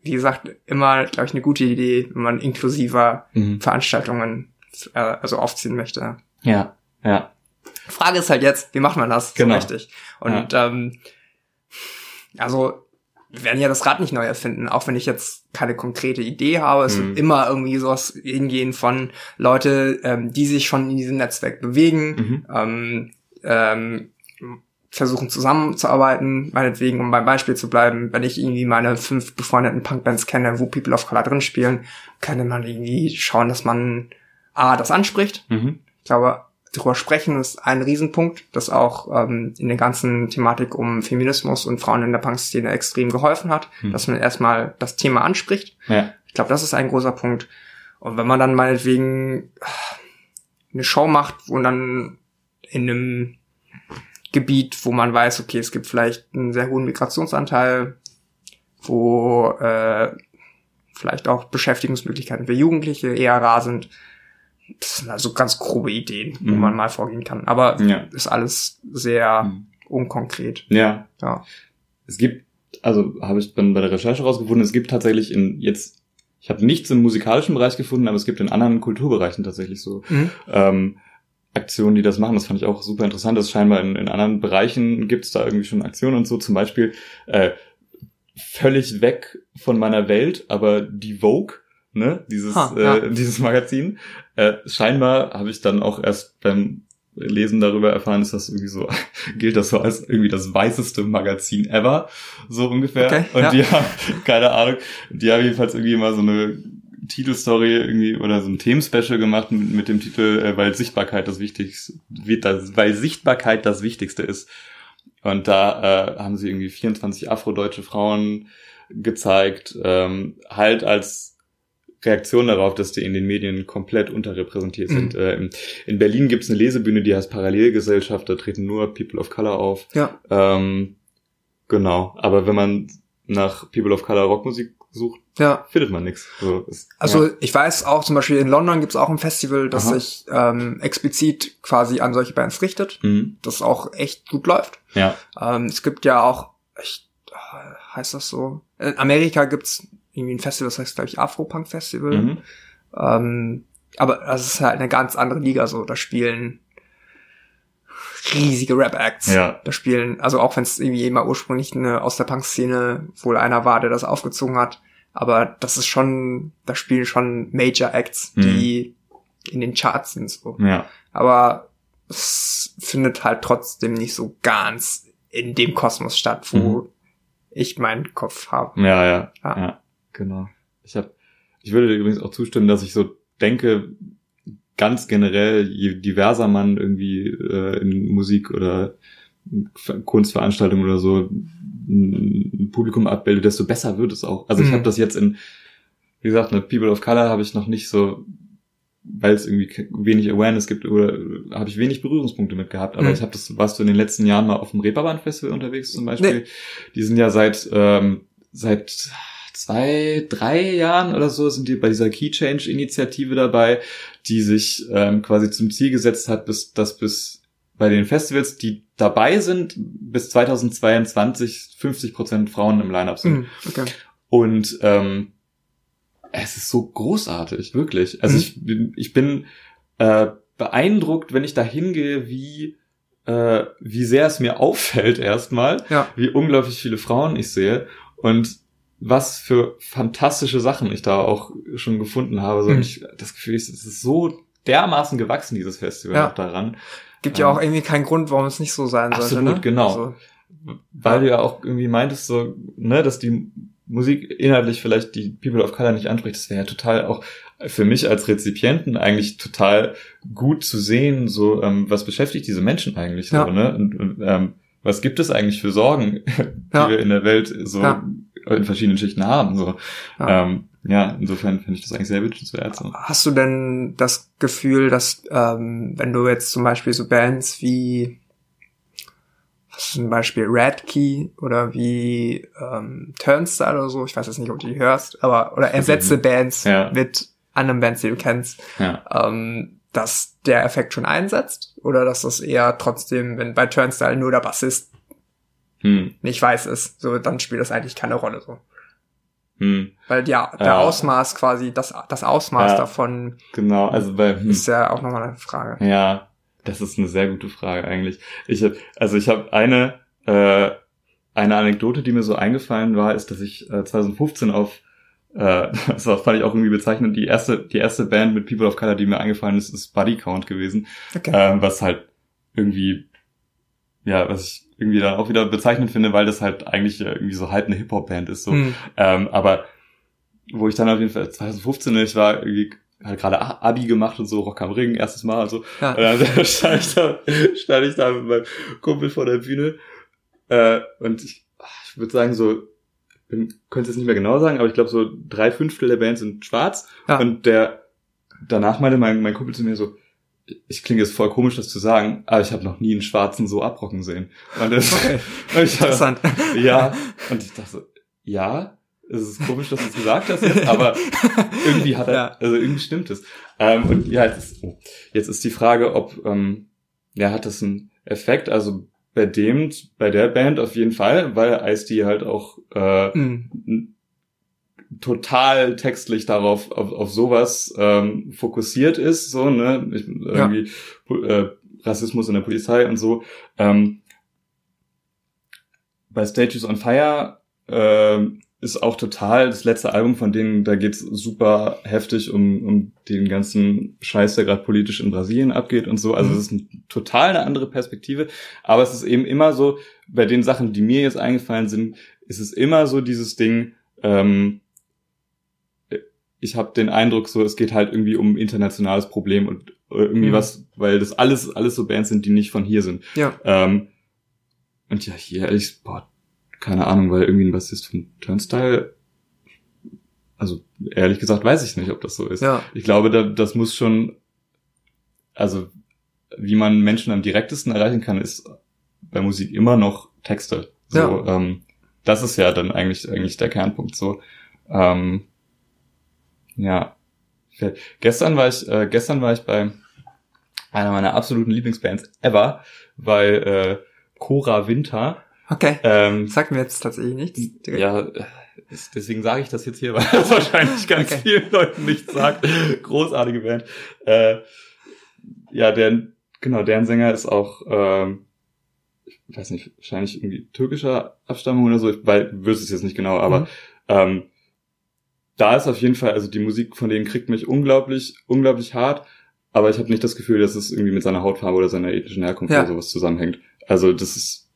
Speaker 1: wie gesagt, immer, glaube ich, eine gute Idee, wenn man inklusiver
Speaker 2: Mhm.
Speaker 1: Veranstaltungen äh, also aufziehen möchte.
Speaker 2: Ja. Ja.
Speaker 1: Frage ist halt jetzt, wie macht man das
Speaker 2: Genau.
Speaker 1: so richtig? Und ähm, also wir werden ja das Rad nicht neu erfinden, auch wenn ich jetzt keine konkrete Idee habe. Es
Speaker 2: Mhm.
Speaker 1: wird immer irgendwie sowas hingehen von Leute, ähm, die sich schon in diesem Netzwerk bewegen,
Speaker 2: Mhm.
Speaker 1: ähm, ähm, versuchen zusammenzuarbeiten, meinetwegen, um beim Beispiel zu bleiben, wenn ich irgendwie meine fünf befreundeten Punkbands kenne, wo People of Color drin spielen, könnte man irgendwie schauen, dass man A, das anspricht,
Speaker 2: Mhm.
Speaker 1: ich glaube, drüber sprechen ist ein Riesenpunkt, das auch ähm, in der ganzen Thematik um Feminismus und Frauen in der Punk-Szene extrem geholfen hat,
Speaker 2: Hm.
Speaker 1: dass man erstmal das Thema anspricht.
Speaker 2: Ja.
Speaker 1: Ich glaube, das ist ein großer Punkt. Und wenn man dann meinetwegen eine Show macht, wo dann in einem Gebiet, wo man weiß, okay, es gibt vielleicht einen sehr hohen Migrationsanteil, wo äh, vielleicht auch Beschäftigungsmöglichkeiten für Jugendliche eher rar sind. Das sind also ganz grobe Ideen, wo
Speaker 2: Mhm.
Speaker 1: man mal vorgehen kann. Aber
Speaker 2: Ja.
Speaker 1: ist alles sehr
Speaker 2: Mhm.
Speaker 1: unkonkret.
Speaker 2: Ja.
Speaker 1: Ja.
Speaker 2: Es gibt, also habe ich dann bei der Recherche rausgefunden, es gibt tatsächlich in jetzt, ich habe nichts im musikalischen Bereich gefunden, aber es gibt in anderen Kulturbereichen tatsächlich so
Speaker 1: Mhm.
Speaker 2: ähm, Aktionen, die das machen. Das fand ich auch super interessant. Das scheinbar in, in anderen Bereichen gibt es da irgendwie schon Aktionen und so. Zum Beispiel äh, völlig weg von meiner Welt, aber die Vogue, ne, dieses
Speaker 1: Ha, ja.
Speaker 2: äh, dieses Magazin. Äh, scheinbar habe ich dann auch erst beim Lesen darüber erfahren, ist das irgendwie so, gilt das so als irgendwie das weißeste Magazin ever, so ungefähr.
Speaker 1: Okay,
Speaker 2: und
Speaker 1: ja.
Speaker 2: die haben, keine Ahnung, die haben jedenfalls irgendwie immer so eine Titelstory irgendwie oder so ein Themenspecial gemacht mit, mit dem Titel, äh, weil Sichtbarkeit das Wichtigste, wird das, weil Sichtbarkeit das Wichtigste ist. Und da äh, haben sie irgendwie 24 afrodeutsche Frauen gezeigt, ähm, halt als Reaktion darauf, dass die in den Medien komplett unterrepräsentiert
Speaker 1: Mhm.
Speaker 2: sind. Äh, in- in Berlin gibt's eine Lesebühne, die heißt Parallelgesellschaft, da treten nur People of Color auf.
Speaker 1: Ja.
Speaker 2: Ähm, genau, aber wenn man nach People of Color Rockmusik sucht,
Speaker 1: Ja.
Speaker 2: findet man nichts. So, ist-
Speaker 1: Also
Speaker 2: ja.
Speaker 1: ich weiß auch zum Beispiel in London gibt es auch ein Festival, das
Speaker 2: Aha.
Speaker 1: sich ähm, explizit quasi an solche Bands richtet,
Speaker 2: Mhm.
Speaker 1: das auch echt gut läuft.
Speaker 2: Ja.
Speaker 1: Ähm, es gibt ja auch, ich, äh, heißt das so? In Amerika gibt's irgendwie ein Festival, das heißt, glaube ich, Afro-Punk Festival.
Speaker 2: Mhm.
Speaker 1: Ähm, aber das ist halt eine ganz andere Liga so. Da spielen riesige Rap-Acts.
Speaker 2: Ja.
Speaker 1: Da spielen, also auch wenn es irgendwie immer ursprünglich eine, aus der Punk-Szene wohl einer war, der das aufgezogen hat. Aber das ist schon, da spielen schon Major-Acts, die in den Charts sind so.
Speaker 2: Ja.
Speaker 1: Aber es findet halt trotzdem nicht so ganz in dem Kosmos statt, wo
Speaker 2: Mhm.
Speaker 1: ich meinen Kopf habe.
Speaker 2: Ja, ja,
Speaker 1: Ja.
Speaker 2: ja, genau. Ich hab, ich würde dir übrigens auch zustimmen, dass ich so denke, ganz generell, je diverser man irgendwie äh, in Musik oder Ver- Kunstveranstaltungen oder so ein Publikum abbildet, desto besser wird es auch. Also ich
Speaker 1: Mhm.
Speaker 2: habe das jetzt in, wie gesagt, eine People of Color habe ich noch nicht so weil es irgendwie wenig Awareness gibt oder habe ich wenig Berührungspunkte mit gehabt. Aber
Speaker 1: Mhm.
Speaker 2: ich habe das, warst du in den letzten Jahren mal auf dem Reeperbahn-Festival unterwegs zum Beispiel?
Speaker 1: Nee.
Speaker 2: Die sind ja seit ähm, seit zwei, drei Jahren oder so sind die bei dieser Key Change Initiative dabei, die sich ähm, quasi zum Ziel gesetzt hat, bis dass bis bei den Festivals, die dabei sind, bis 2022 50 Prozent Frauen im Line-up sind.
Speaker 1: Mhm. Okay.
Speaker 2: Und ähm, es ist so großartig, wirklich. Also
Speaker 1: Mhm.
Speaker 2: ich bin, ich bin äh, beeindruckt, wenn ich da hingehe, wie äh, wie sehr es mir auffällt erstmal,
Speaker 1: Ja.
Speaker 2: wie unglaublich viele Frauen ich sehe und was für fantastische Sachen ich da auch schon gefunden habe. So,
Speaker 1: Mhm.
Speaker 2: und ich das Gefühl, es ist so dermaßen gewachsen, dieses Festival
Speaker 1: Ja.
Speaker 2: noch daran.
Speaker 1: Gibt ja
Speaker 2: Ähm,
Speaker 1: auch irgendwie keinen Grund, warum es nicht so sein sollte.
Speaker 2: Absolut,
Speaker 1: ne?
Speaker 2: genau.
Speaker 1: Also,
Speaker 2: Weil
Speaker 1: Ja.
Speaker 2: du ja auch irgendwie meintest, so, ne, dass die Musik inhaltlich vielleicht die People of Color nicht anspricht. Das wäre ja total auch für mich als Rezipienten eigentlich total gut zu sehen, so, ähm, was beschäftigt diese Menschen eigentlich
Speaker 1: Ja.
Speaker 2: so, ne? Und, und ähm, was gibt es eigentlich für Sorgen, die
Speaker 1: Ja.
Speaker 2: wir in der Welt so
Speaker 1: Ja.
Speaker 2: In verschiedenen Schichten haben. So.
Speaker 1: Ja.
Speaker 2: Ja, ähm, ja insofern finde ich das eigentlich sehr wünschenswert. So.
Speaker 1: Hast du denn das Gefühl, dass ähm, wenn du jetzt zum Beispiel so Bands wie was ist zum Beispiel Red Key oder wie ähm, Turnstile oder so, ich weiß jetzt nicht, ob du die hörst, aber oder ersetze Bands
Speaker 2: Ja.
Speaker 1: mit anderen Bands, die du kennst,
Speaker 2: Ja.
Speaker 1: ähm, dass der Effekt schon einsetzt oder dass das eher trotzdem, wenn bei Turnstile nur der Bassist
Speaker 2: Hm.
Speaker 1: nicht weiß ist, so dann spielt das eigentlich keine Rolle so.
Speaker 2: Hm.
Speaker 1: Weil ja, der
Speaker 2: Ja.
Speaker 1: Ausmaß quasi, das, das Ausmaß
Speaker 2: Ja.
Speaker 1: davon
Speaker 2: Genau, also bei hm.
Speaker 1: ist ja auch nochmal eine Frage.
Speaker 2: Ja, das ist eine sehr gute Frage eigentlich. Ich hab, also ich habe eine äh, eine Anekdote, die mir so eingefallen war, ist, dass ich äh, 2015 auf äh, das fand ich auch irgendwie bezeichnend, die erste die erste Band mit People of Color, die mir eingefallen ist, ist Buddy Count gewesen,
Speaker 1: Okay.
Speaker 2: ähm, was halt irgendwie ja, was ich irgendwie dann auch wieder bezeichnend finde, weil das halt eigentlich äh, irgendwie so halb eine Hip Hop Band ist so.
Speaker 1: Hm.
Speaker 2: Ähm, aber wo ich dann auf jeden Fall 2015, ich war irgendwie halt gerade Abi gemacht und so, Rock am Ring, erstes Mal und so.
Speaker 1: Ja.
Speaker 2: Und dann stand ich da, stand ich da mit meinem Kumpel vor der Bühne. Äh, und ich, ich würde sagen, so, bin, könnte es nicht mehr genau sagen, aber ich glaube, so drei Fünftel der Band sind schwarz.
Speaker 1: Ja.
Speaker 2: Und der danach meinte mein, mein Kumpel zu mir so, ich klinge jetzt voll komisch, das zu sagen, aber ich habe noch nie einen Schwarzen so abrocken sehen. Und das,
Speaker 1: Okay.
Speaker 2: ich,
Speaker 1: Interessant.
Speaker 2: ja, und ich dachte so, ja, es ist komisch, dass du es gesagt hast jetzt, aber irgendwie hat er,
Speaker 1: Ja.
Speaker 2: also irgendwie stimmt es. Ähm, und ja, jetzt ist, oh, jetzt ist die Frage, ob, ähm, ja, hat das einen Effekt? Also bei dem, bei der Band auf jeden Fall, weil Ice-T halt auch äh,
Speaker 1: Hm.
Speaker 2: Total textlich darauf auf, auf sowas ähm, fokussiert ist, so ne, ich, irgendwie Pu- äh, Rassismus in der Polizei und so. Ähm, bei Statues on Fire ähm, ist auch total das letzte Album von denen, da geht's super heftig um, um den ganzen Scheiß, der gerade politisch in Brasilien abgeht und so. Also
Speaker 1: Mhm.
Speaker 2: es ist ein, total eine andere Perspektive. Aber es ist eben immer so, bei den Sachen, die mir jetzt eingefallen sind, ist es immer so dieses Ding, ähm, ich habe den Eindruck, so es geht halt irgendwie um ein internationales Problem und äh, irgendwie
Speaker 1: Mhm.
Speaker 2: was, weil das alles alles so Bands sind, die nicht von hier sind.
Speaker 1: Ja.
Speaker 2: Ähm, und ja, hier ehrlich, boah, keine Ahnung, weil irgendwie ein Bassist von Turnstile, also ehrlich gesagt weiß ich nicht, ob das so ist.
Speaker 1: Ja.
Speaker 2: Ich glaube, da, das muss schon, also wie man Menschen am direktesten erreichen kann, ist bei Musik immer noch Texte. So,
Speaker 1: Ja.
Speaker 2: ähm, das ist ja dann eigentlich eigentlich der Kernpunkt. So, ähm, ja. Gestern war ich, äh, gestern war ich bei einer meiner absoluten Lieblingsbands ever, bei äh, Cora Winter.
Speaker 1: Okay.
Speaker 2: Ähm,
Speaker 1: Sagt mir jetzt tatsächlich nichts. direkt.
Speaker 2: ja, deswegen sage ich das jetzt hier, weil das wahrscheinlich ganz
Speaker 1: Okay.
Speaker 2: vielen Leuten nichts sagt. Großartige Band. Äh, ja, deren, genau, deren Sänger ist auch, ähm, ich weiß nicht, wahrscheinlich irgendwie türkischer Abstammung oder so, ich weil, wüsste es jetzt nicht genau, aber
Speaker 1: Mhm.
Speaker 2: ähm, da ist auf jeden Fall, also die Musik von denen kriegt mich unglaublich, unglaublich hart, aber ich habe nicht das Gefühl, dass es irgendwie mit seiner Hautfarbe oder seiner ethnischen Herkunft
Speaker 1: Ja.
Speaker 2: oder sowas zusammenhängt. Also das ist,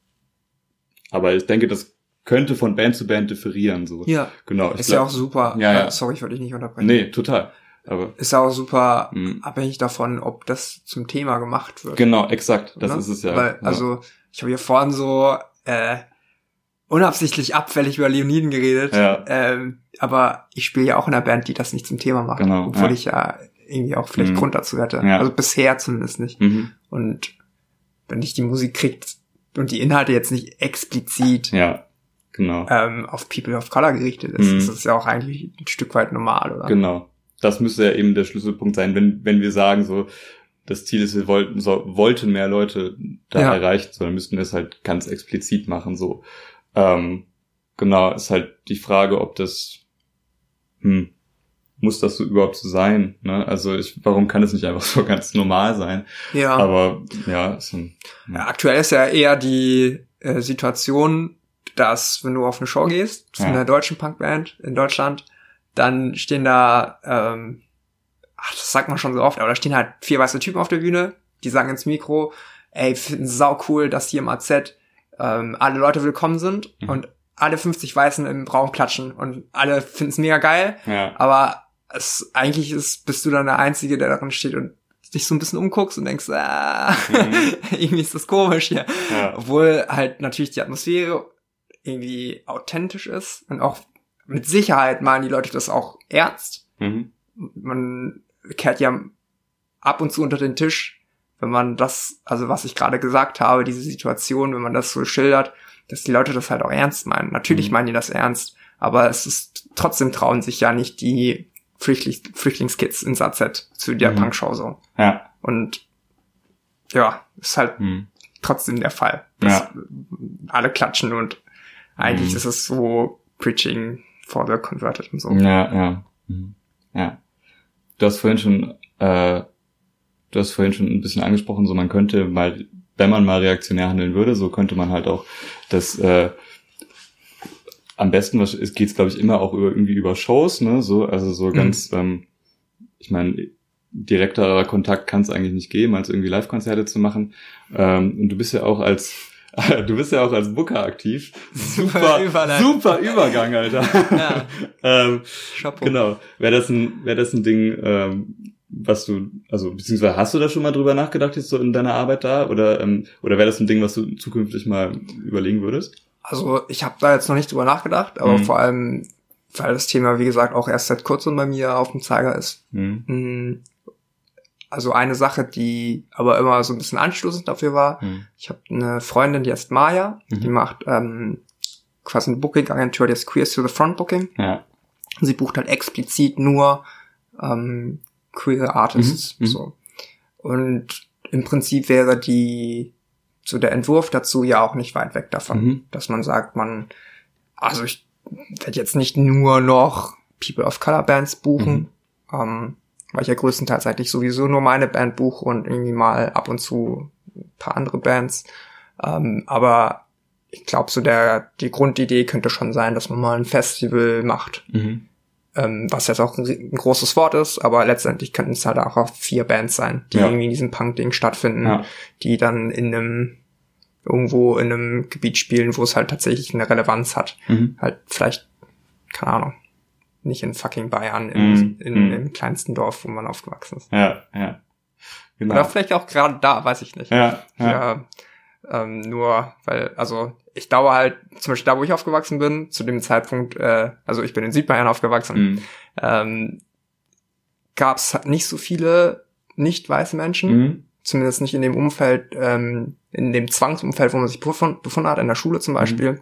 Speaker 2: aber ich denke, das könnte von Band zu Band differieren, so.
Speaker 1: Ja.
Speaker 2: Genau.
Speaker 1: Ist ja
Speaker 2: glaub-
Speaker 1: auch super.
Speaker 2: Ja, ja.
Speaker 1: Äh, sorry, ich wollte dich nicht unterbrechen.
Speaker 2: Nee, total. Aber,
Speaker 1: Ist ja auch super
Speaker 2: mh,
Speaker 1: abhängig davon, ob das zum Thema gemacht wird.
Speaker 2: genau, exakt, das
Speaker 1: ne?
Speaker 2: ist es ja.
Speaker 1: Weil,
Speaker 2: ja.
Speaker 1: also, ich habe hier vorhin so äh, unabsichtlich abfällig über Leoniden geredet.
Speaker 2: Ja.
Speaker 1: Ähm, aber ich spiele ja auch in einer Band, die das nicht zum Thema macht.
Speaker 2: Genau,
Speaker 1: Obwohl
Speaker 2: ja.
Speaker 1: ich ja irgendwie auch vielleicht
Speaker 2: Mhm.
Speaker 1: Grund dazu hätte.
Speaker 2: Ja.
Speaker 1: Also bisher zumindest nicht.
Speaker 2: Mhm.
Speaker 1: Und wenn dich die Musik kriegt und die Inhalte jetzt nicht explizit
Speaker 2: Ja, genau.
Speaker 1: ähm, auf People of Color gerichtet ist,
Speaker 2: Mhm.
Speaker 1: ist es ja auch eigentlich ein Stück weit normal, oder?
Speaker 2: Genau. Das müsste ja eben der Schlüsselpunkt sein, wenn, wenn wir sagen, so, das Ziel ist, wir wollten, so, wollten mehr Leute da
Speaker 1: Ja.
Speaker 2: erreichen, so, dann müssten wir es halt ganz explizit machen, so. Ähm, genau, ist halt die Frage, ob das, hm, muss das so überhaupt so sein, ne? Also ich, warum kann es nicht einfach so ganz normal sein?
Speaker 1: Ja.
Speaker 2: Aber, ja, ist ein,
Speaker 1: Ja, Aktuell ist ja eher die äh, Situation, dass wenn du auf eine Show gehst, zu
Speaker 2: Ja.
Speaker 1: einer deutschen Punkband in Deutschland, dann stehen da, ähm, ach, das sagt man schon so oft, aber da stehen halt vier weiße Typen auf der Bühne, die sagen ins Mikro, ey, finden sau cool, dass hier im AZ ähm, alle Leute willkommen sind
Speaker 2: Mhm.
Speaker 1: und alle 50 Weißen im Raum klatschen und alle finden es mega geil,
Speaker 2: ja,
Speaker 1: aber es, eigentlich ist, bist du dann der Einzige, der darin steht und dich so ein bisschen umguckst und denkst, ah,
Speaker 2: Mhm.
Speaker 1: irgendwie ist das komisch hier.
Speaker 2: ja,
Speaker 1: Obwohl halt natürlich die Atmosphäre irgendwie authentisch ist und auch mit Sicherheit meinen die Leute das auch ernst.
Speaker 2: mhm.
Speaker 1: Man kehrt ja ab und zu unter den Tisch, wenn man das, also was ich gerade gesagt habe, diese Situation, wenn man das so schildert, dass die Leute das halt auch ernst meinen. Natürlich
Speaker 2: Mhm.
Speaker 1: meinen die das ernst, aber es ist trotzdem trauen sich ja nicht die Flüchtlings Flüchtlingskids ins AZ zu der
Speaker 2: Mhm.
Speaker 1: Punkshow so.
Speaker 2: ja,
Speaker 1: Und ja, ist halt
Speaker 2: mhm.
Speaker 1: trotzdem der Fall. Dass
Speaker 2: Ja.
Speaker 1: alle klatschen und eigentlich
Speaker 2: Mhm.
Speaker 1: ist es so Preaching for the Converted und so.
Speaker 2: Ja, ja. Mhm. Ja. Du hast vorhin schon, äh, du hast vorhin schon ein bisschen angesprochen, so man könnte mal, wenn man mal reaktionär handeln würde, so könnte man halt auch das, äh, am besten was- es geht's glaube ich immer auch über irgendwie über Shows, ne, so also so
Speaker 1: Mhm.
Speaker 2: ganz, ähm, ich meine direkterer Kontakt kann es eigentlich nicht geben, als irgendwie Live-Konzerte zu machen. Ähm, und du bist ja auch als du bist ja auch als Booker aktiv.
Speaker 1: Super
Speaker 2: Super, super Übergang, Alter.
Speaker 1: Ja.
Speaker 2: ähm,
Speaker 1: Chapeau.
Speaker 2: Genau. Wäre das ein, wäre das ein Ding, ähm, was du, also beziehungsweise hast du da schon mal drüber nachgedacht jetzt so in deiner Arbeit da oder ähm, oder wäre das ein Ding, was du zukünftig mal überlegen würdest?
Speaker 1: Also ich habe da jetzt noch nicht drüber nachgedacht, aber
Speaker 2: Mhm.
Speaker 1: vor allem, weil das Thema, wie gesagt, auch erst seit kurzem bei mir auf dem Zeiger ist.
Speaker 2: Hm.
Speaker 1: Mm, Also eine Sache, die aber immer so ein bisschen anstoßend dafür war.
Speaker 2: Hm.
Speaker 1: Ich habe eine Freundin, die heißt Maya,
Speaker 2: Mhm.
Speaker 1: die macht ähm, quasi eine Booking-Agentur, die ist Queers to the Front Booking.
Speaker 2: Ja.
Speaker 1: Sie bucht halt explizit nur ähm, queere Artists.
Speaker 2: Mhm, mhm.
Speaker 1: So. Und im Prinzip wäre die so der Entwurf dazu ja auch nicht weit weg davon,
Speaker 2: Mhm.
Speaker 1: dass man sagt, man, also ich werde jetzt nicht nur noch People of Color Bands buchen,
Speaker 2: Mhm.
Speaker 1: ähm, weil ich ja größtenteils eigentlich sowieso nur meine Band buche und irgendwie mal ab und zu ein paar andere Bands. Ähm, aber ich glaube, so der die Grundidee könnte schon sein, dass man mal ein Festival macht,
Speaker 2: Mhm.
Speaker 1: Ähm, was jetzt auch ein, ein großes Wort ist, aber letztendlich könnten es halt auch vier Bands sein, die
Speaker 2: Ja.
Speaker 1: irgendwie in diesem Punk-Ding stattfinden,
Speaker 2: Ja.
Speaker 1: die dann in einem irgendwo in einem Gebiet spielen, wo es halt tatsächlich eine Relevanz hat.
Speaker 2: Mhm.
Speaker 1: Halt vielleicht, keine Ahnung, nicht in fucking Bayern, in,
Speaker 2: Mhm.
Speaker 1: in,
Speaker 2: Mhm.
Speaker 1: im kleinsten Dorf, wo man aufgewachsen ist.
Speaker 2: Ja, ja. Genau.
Speaker 1: Oder vielleicht auch gerade da, weiß ich nicht.
Speaker 2: ja, ja.
Speaker 1: Ja, ähm, nur, weil, also ich glaube halt, zum Beispiel da, wo ich aufgewachsen bin, zu dem Zeitpunkt, äh, also ich bin in Südbayern aufgewachsen,
Speaker 2: Mhm.
Speaker 1: ähm, gab es nicht so viele nicht weiße Menschen,
Speaker 2: Mhm.
Speaker 1: zumindest nicht in dem Umfeld, ähm, in dem Zwangsumfeld, wo man sich befunden, befunden hat, in der Schule zum Beispiel.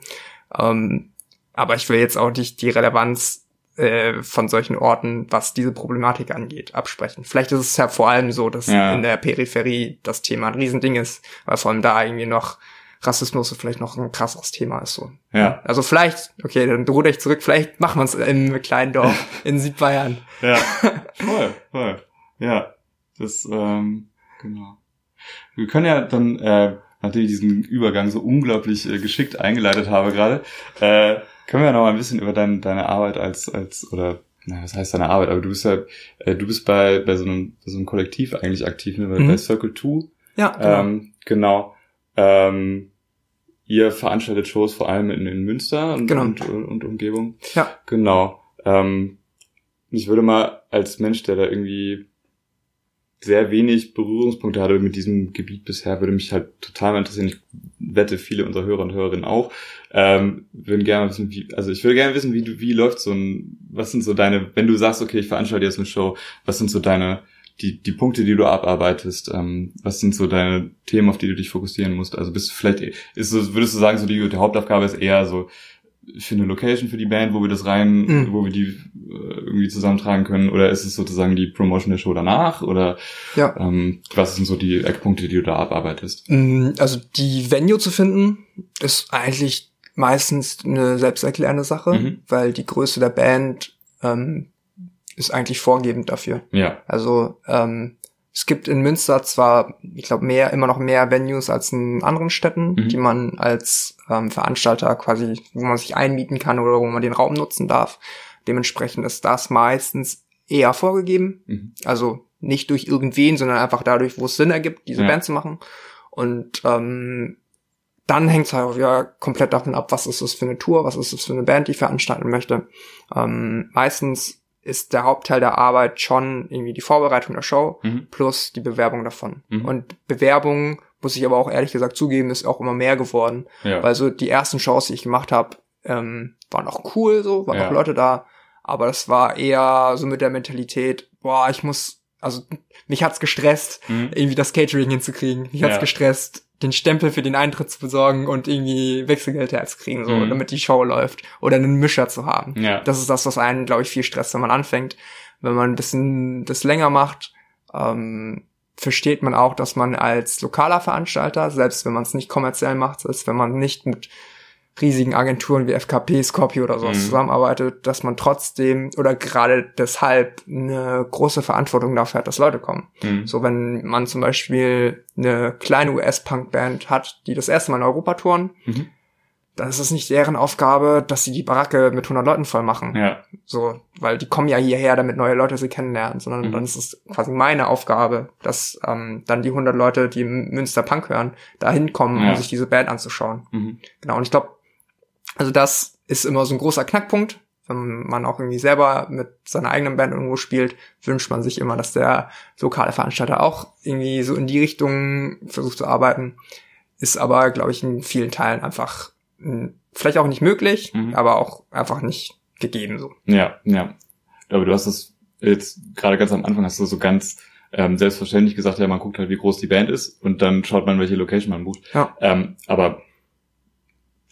Speaker 1: Ähm, aber ich will jetzt auch nicht die Relevanz äh, von solchen Orten, was diese Problematik angeht, absprechen. Vielleicht ist es ja vor allem so, dass
Speaker 2: Ja.
Speaker 1: in der Peripherie das Thema ein Riesending ist, weil vor allem da irgendwie noch Rassismus vielleicht noch ein krasseres Thema ist so.
Speaker 2: Ja.
Speaker 1: Also vielleicht, okay, dann ruder ich zurück, vielleicht machen wir es im kleinen Dorf in Südbayern.
Speaker 2: Ja, voll, voll. Ja, das, ähm, genau. Wir können ja dann, äh, nachdem ich diesen Übergang so unglaublich äh, geschickt eingeleitet habe gerade, äh, können wir ja noch mal ein bisschen über dein, deine Arbeit als, als, oder, na, was heißt deine Arbeit, aber du bist ja, äh, du bist bei, bei so einem, bei so einem Kollektiv eigentlich aktiv, ne, bei,
Speaker 1: Mhm.
Speaker 2: bei Circle 2.
Speaker 1: Ja, genau.
Speaker 2: Ähm, genau. Ähm, ihr veranstaltet Shows vor allem in, in Münster und,
Speaker 1: Genau.
Speaker 2: und, und Umgebung.
Speaker 1: Ja.
Speaker 2: Genau. Ähm, ich würde mal als Mensch, der da irgendwie sehr wenig Berührungspunkte hatte mit diesem Gebiet bisher, würde mich halt total interessieren. Ich wette, viele unserer Hörer und Hörerinnen auch, ähm, würden gerne wissen, wie, also ich würde gerne wissen, wie du, wie läuft so ein, was sind so deine, wenn du sagst, okay, ich veranstalte jetzt eine Show, was sind so deine, die, die Punkte, die du abarbeitest, ähm, was sind so deine Themen, auf die du dich fokussieren musst? Also bist du vielleicht, ist so, würdest du sagen, so die, die Hauptaufgabe ist eher so, für eine Location für die Band, wo wir das rein, mhm. wo wir die äh, irgendwie zusammentragen können? Oder ist es sozusagen die Promotion der Show danach? Oder
Speaker 1: ja.
Speaker 2: ähm, was sind so die Eckpunkte, die du da abarbeitest?
Speaker 1: Mm, also die Venue zu finden, ist eigentlich meistens eine selbsterklärende Sache, mhm. weil die Größe der Band ähm, ist eigentlich vorgebend dafür.
Speaker 2: Ja.
Speaker 1: Also ähm, es gibt in Münster zwar, ich glaube, mehr, immer noch mehr Venues als in anderen Städten, mhm. die man als ähm, Veranstalter quasi, wo man sich einmieten kann oder wo man den Raum nutzen darf. Dementsprechend ist das meistens eher vorgegeben. Mhm. Also nicht durch irgendwen, sondern einfach dadurch, wo es Sinn ergibt, diese ja. Band zu machen. Und ähm, dann hängt es halt auch wieder komplett davon ab, was ist das für eine Tour, was ist das für eine Band, die ich veranstalten möchte. Ähm, meistens ist der Hauptteil der Arbeit schon irgendwie die Vorbereitung der Show mhm. plus die Bewerbung davon. Mhm. Und Bewerbung, muss ich aber auch ehrlich gesagt zugeben, ist auch immer mehr geworden. Ja. Weil so die ersten Shows, die ich gemacht habe, ähm, waren auch cool, so, waren ja. auch Leute da. Aber das war eher so mit der Mentalität, boah, ich muss, also mich hat's gestresst, mhm. irgendwie das Catering hinzukriegen. Mich hat's ja. gestresst, den Stempel für den Eintritt zu besorgen und irgendwie Wechselgeld herzukriegen, so, mhm. damit die Show läuft. Oder einen Mischer zu haben.
Speaker 2: Ja.
Speaker 1: Das ist das, was einen, glaube ich, viel stresst, wenn man anfängt. Wenn man ein bisschen das länger macht, ähm, versteht man auch, dass man als lokaler Veranstalter, selbst wenn man es nicht kommerziell macht, selbst wenn man nicht mit riesigen Agenturen wie FKP, Scorpio oder sowas mhm. zusammenarbeitet, dass man trotzdem oder gerade deshalb eine große Verantwortung dafür hat, dass Leute kommen. Mhm. So wenn man zum Beispiel eine kleine US-Punk-Band hat, die das erste Mal in Europa touren, mhm. dann ist es nicht deren Aufgabe, dass sie die Baracke mit 100 Leuten voll machen.
Speaker 2: Ja.
Speaker 1: So, weil die kommen ja hierher, damit neue Leute sie kennenlernen, sondern mhm. dann ist es quasi meine Aufgabe, dass ähm, dann die 100 Leute, die Münster Punk hören, da hinkommen, ja. um sich diese Band anzuschauen. Mhm. Genau, und ich glaube, also das ist immer so ein großer Knackpunkt. Wenn man auch irgendwie selber mit seiner eigenen Band irgendwo spielt, wünscht man sich immer, dass der lokale Veranstalter auch irgendwie so in die Richtung versucht zu arbeiten. Ist aber, glaube ich, in vielen Teilen einfach hm, vielleicht auch nicht möglich, mhm. aber auch einfach nicht gegeben so.
Speaker 2: Ja, ja. Aber du hast es jetzt gerade ganz am Anfang hast du so ganz ähm, selbstverständlich gesagt, ja, man guckt halt, wie groß die Band ist und dann schaut man, welche Location man bucht.
Speaker 1: Ja.
Speaker 2: Ähm, aber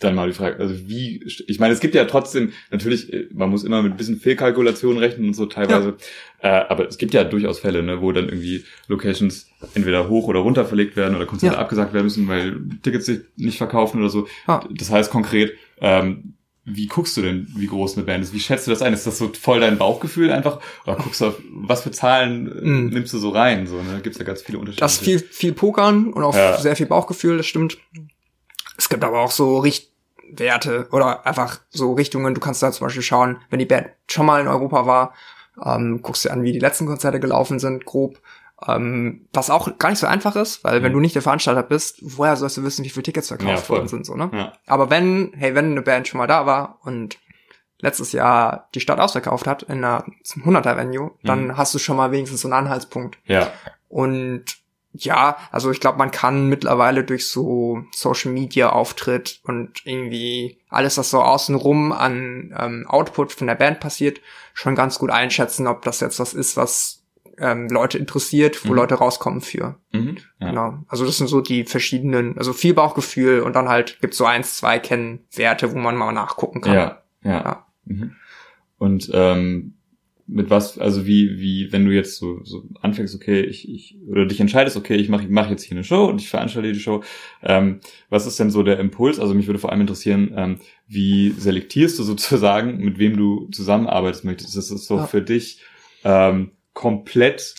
Speaker 2: dann mal die Frage, also wie, ich meine, es gibt ja trotzdem, natürlich, äh, man muss immer mit ein bisschen Fehlkalkulation rechnen und so teilweise, ja. äh, aber es gibt ja durchaus Fälle, ne, wo dann irgendwie Locations entweder hoch oder runter verlegt werden oder Konzerte ja. abgesagt werden müssen, weil Tickets sich nicht verkaufen oder so.
Speaker 1: Ja.
Speaker 2: Das heißt konkret, ähm, wie guckst du denn, wie groß eine Band ist? Wie schätzt du das ein? Ist das so voll dein Bauchgefühl einfach? Oder guckst du auf, was für Zahlen mm. nimmst du so rein? So, ne? Gibt's ja ganz viele Unterschiede.
Speaker 1: Das viel, viel Pokern und auch sehr viel Bauchgefühl, das stimmt. Es gibt aber auch so Richtwerte oder einfach so Richtungen. Du kannst da zum Beispiel schauen, wenn die Band schon mal in Europa war, ähm, guckst dir an, wie die letzten Konzerte gelaufen sind, grob. Ähm, was auch gar nicht so einfach ist, weil mhm. wenn du nicht der Veranstalter bist, woher sollst du wissen, wie viele Tickets verkauft ja, worden sind, so, ne?
Speaker 2: Ja.
Speaker 1: Aber wenn, hey, wenn eine Band schon mal da war und letztes Jahr die Stadt ausverkauft hat in einer 100er Venue, dann mhm. hast du schon mal wenigstens so einen Anhaltspunkt.
Speaker 2: Ja.
Speaker 1: Und ja, also ich glaube, man kann mittlerweile durch so Social Media Auftritt und irgendwie alles, was so außenrum an ähm, Output von der Band passiert, schon ganz gut einschätzen, ob das jetzt was ist, was ähm, Leute interessiert, wo mhm. Leute rauskommen für.
Speaker 2: Mhm,
Speaker 1: ja. Genau. Also das sind so die verschiedenen, also viel Bauchgefühl und dann halt gibt's so eins, zwei Kennwerte, wo man mal nachgucken kann.
Speaker 2: Ja, ja. ja. Mhm. Und ähm, mit was, also wie, wie, wenn du jetzt so, so anfängst, okay, ich, ich, oder dich entscheidest, okay, ich mache ich mach jetzt hier eine Show und ich veranstalte die Show, ähm, was ist denn so der Impuls? Also mich würde vor allem interessieren, ähm, wie selektierst du sozusagen, mit wem du zusammenarbeiten möchtest? Das ist so ja. für dich ähm, komplett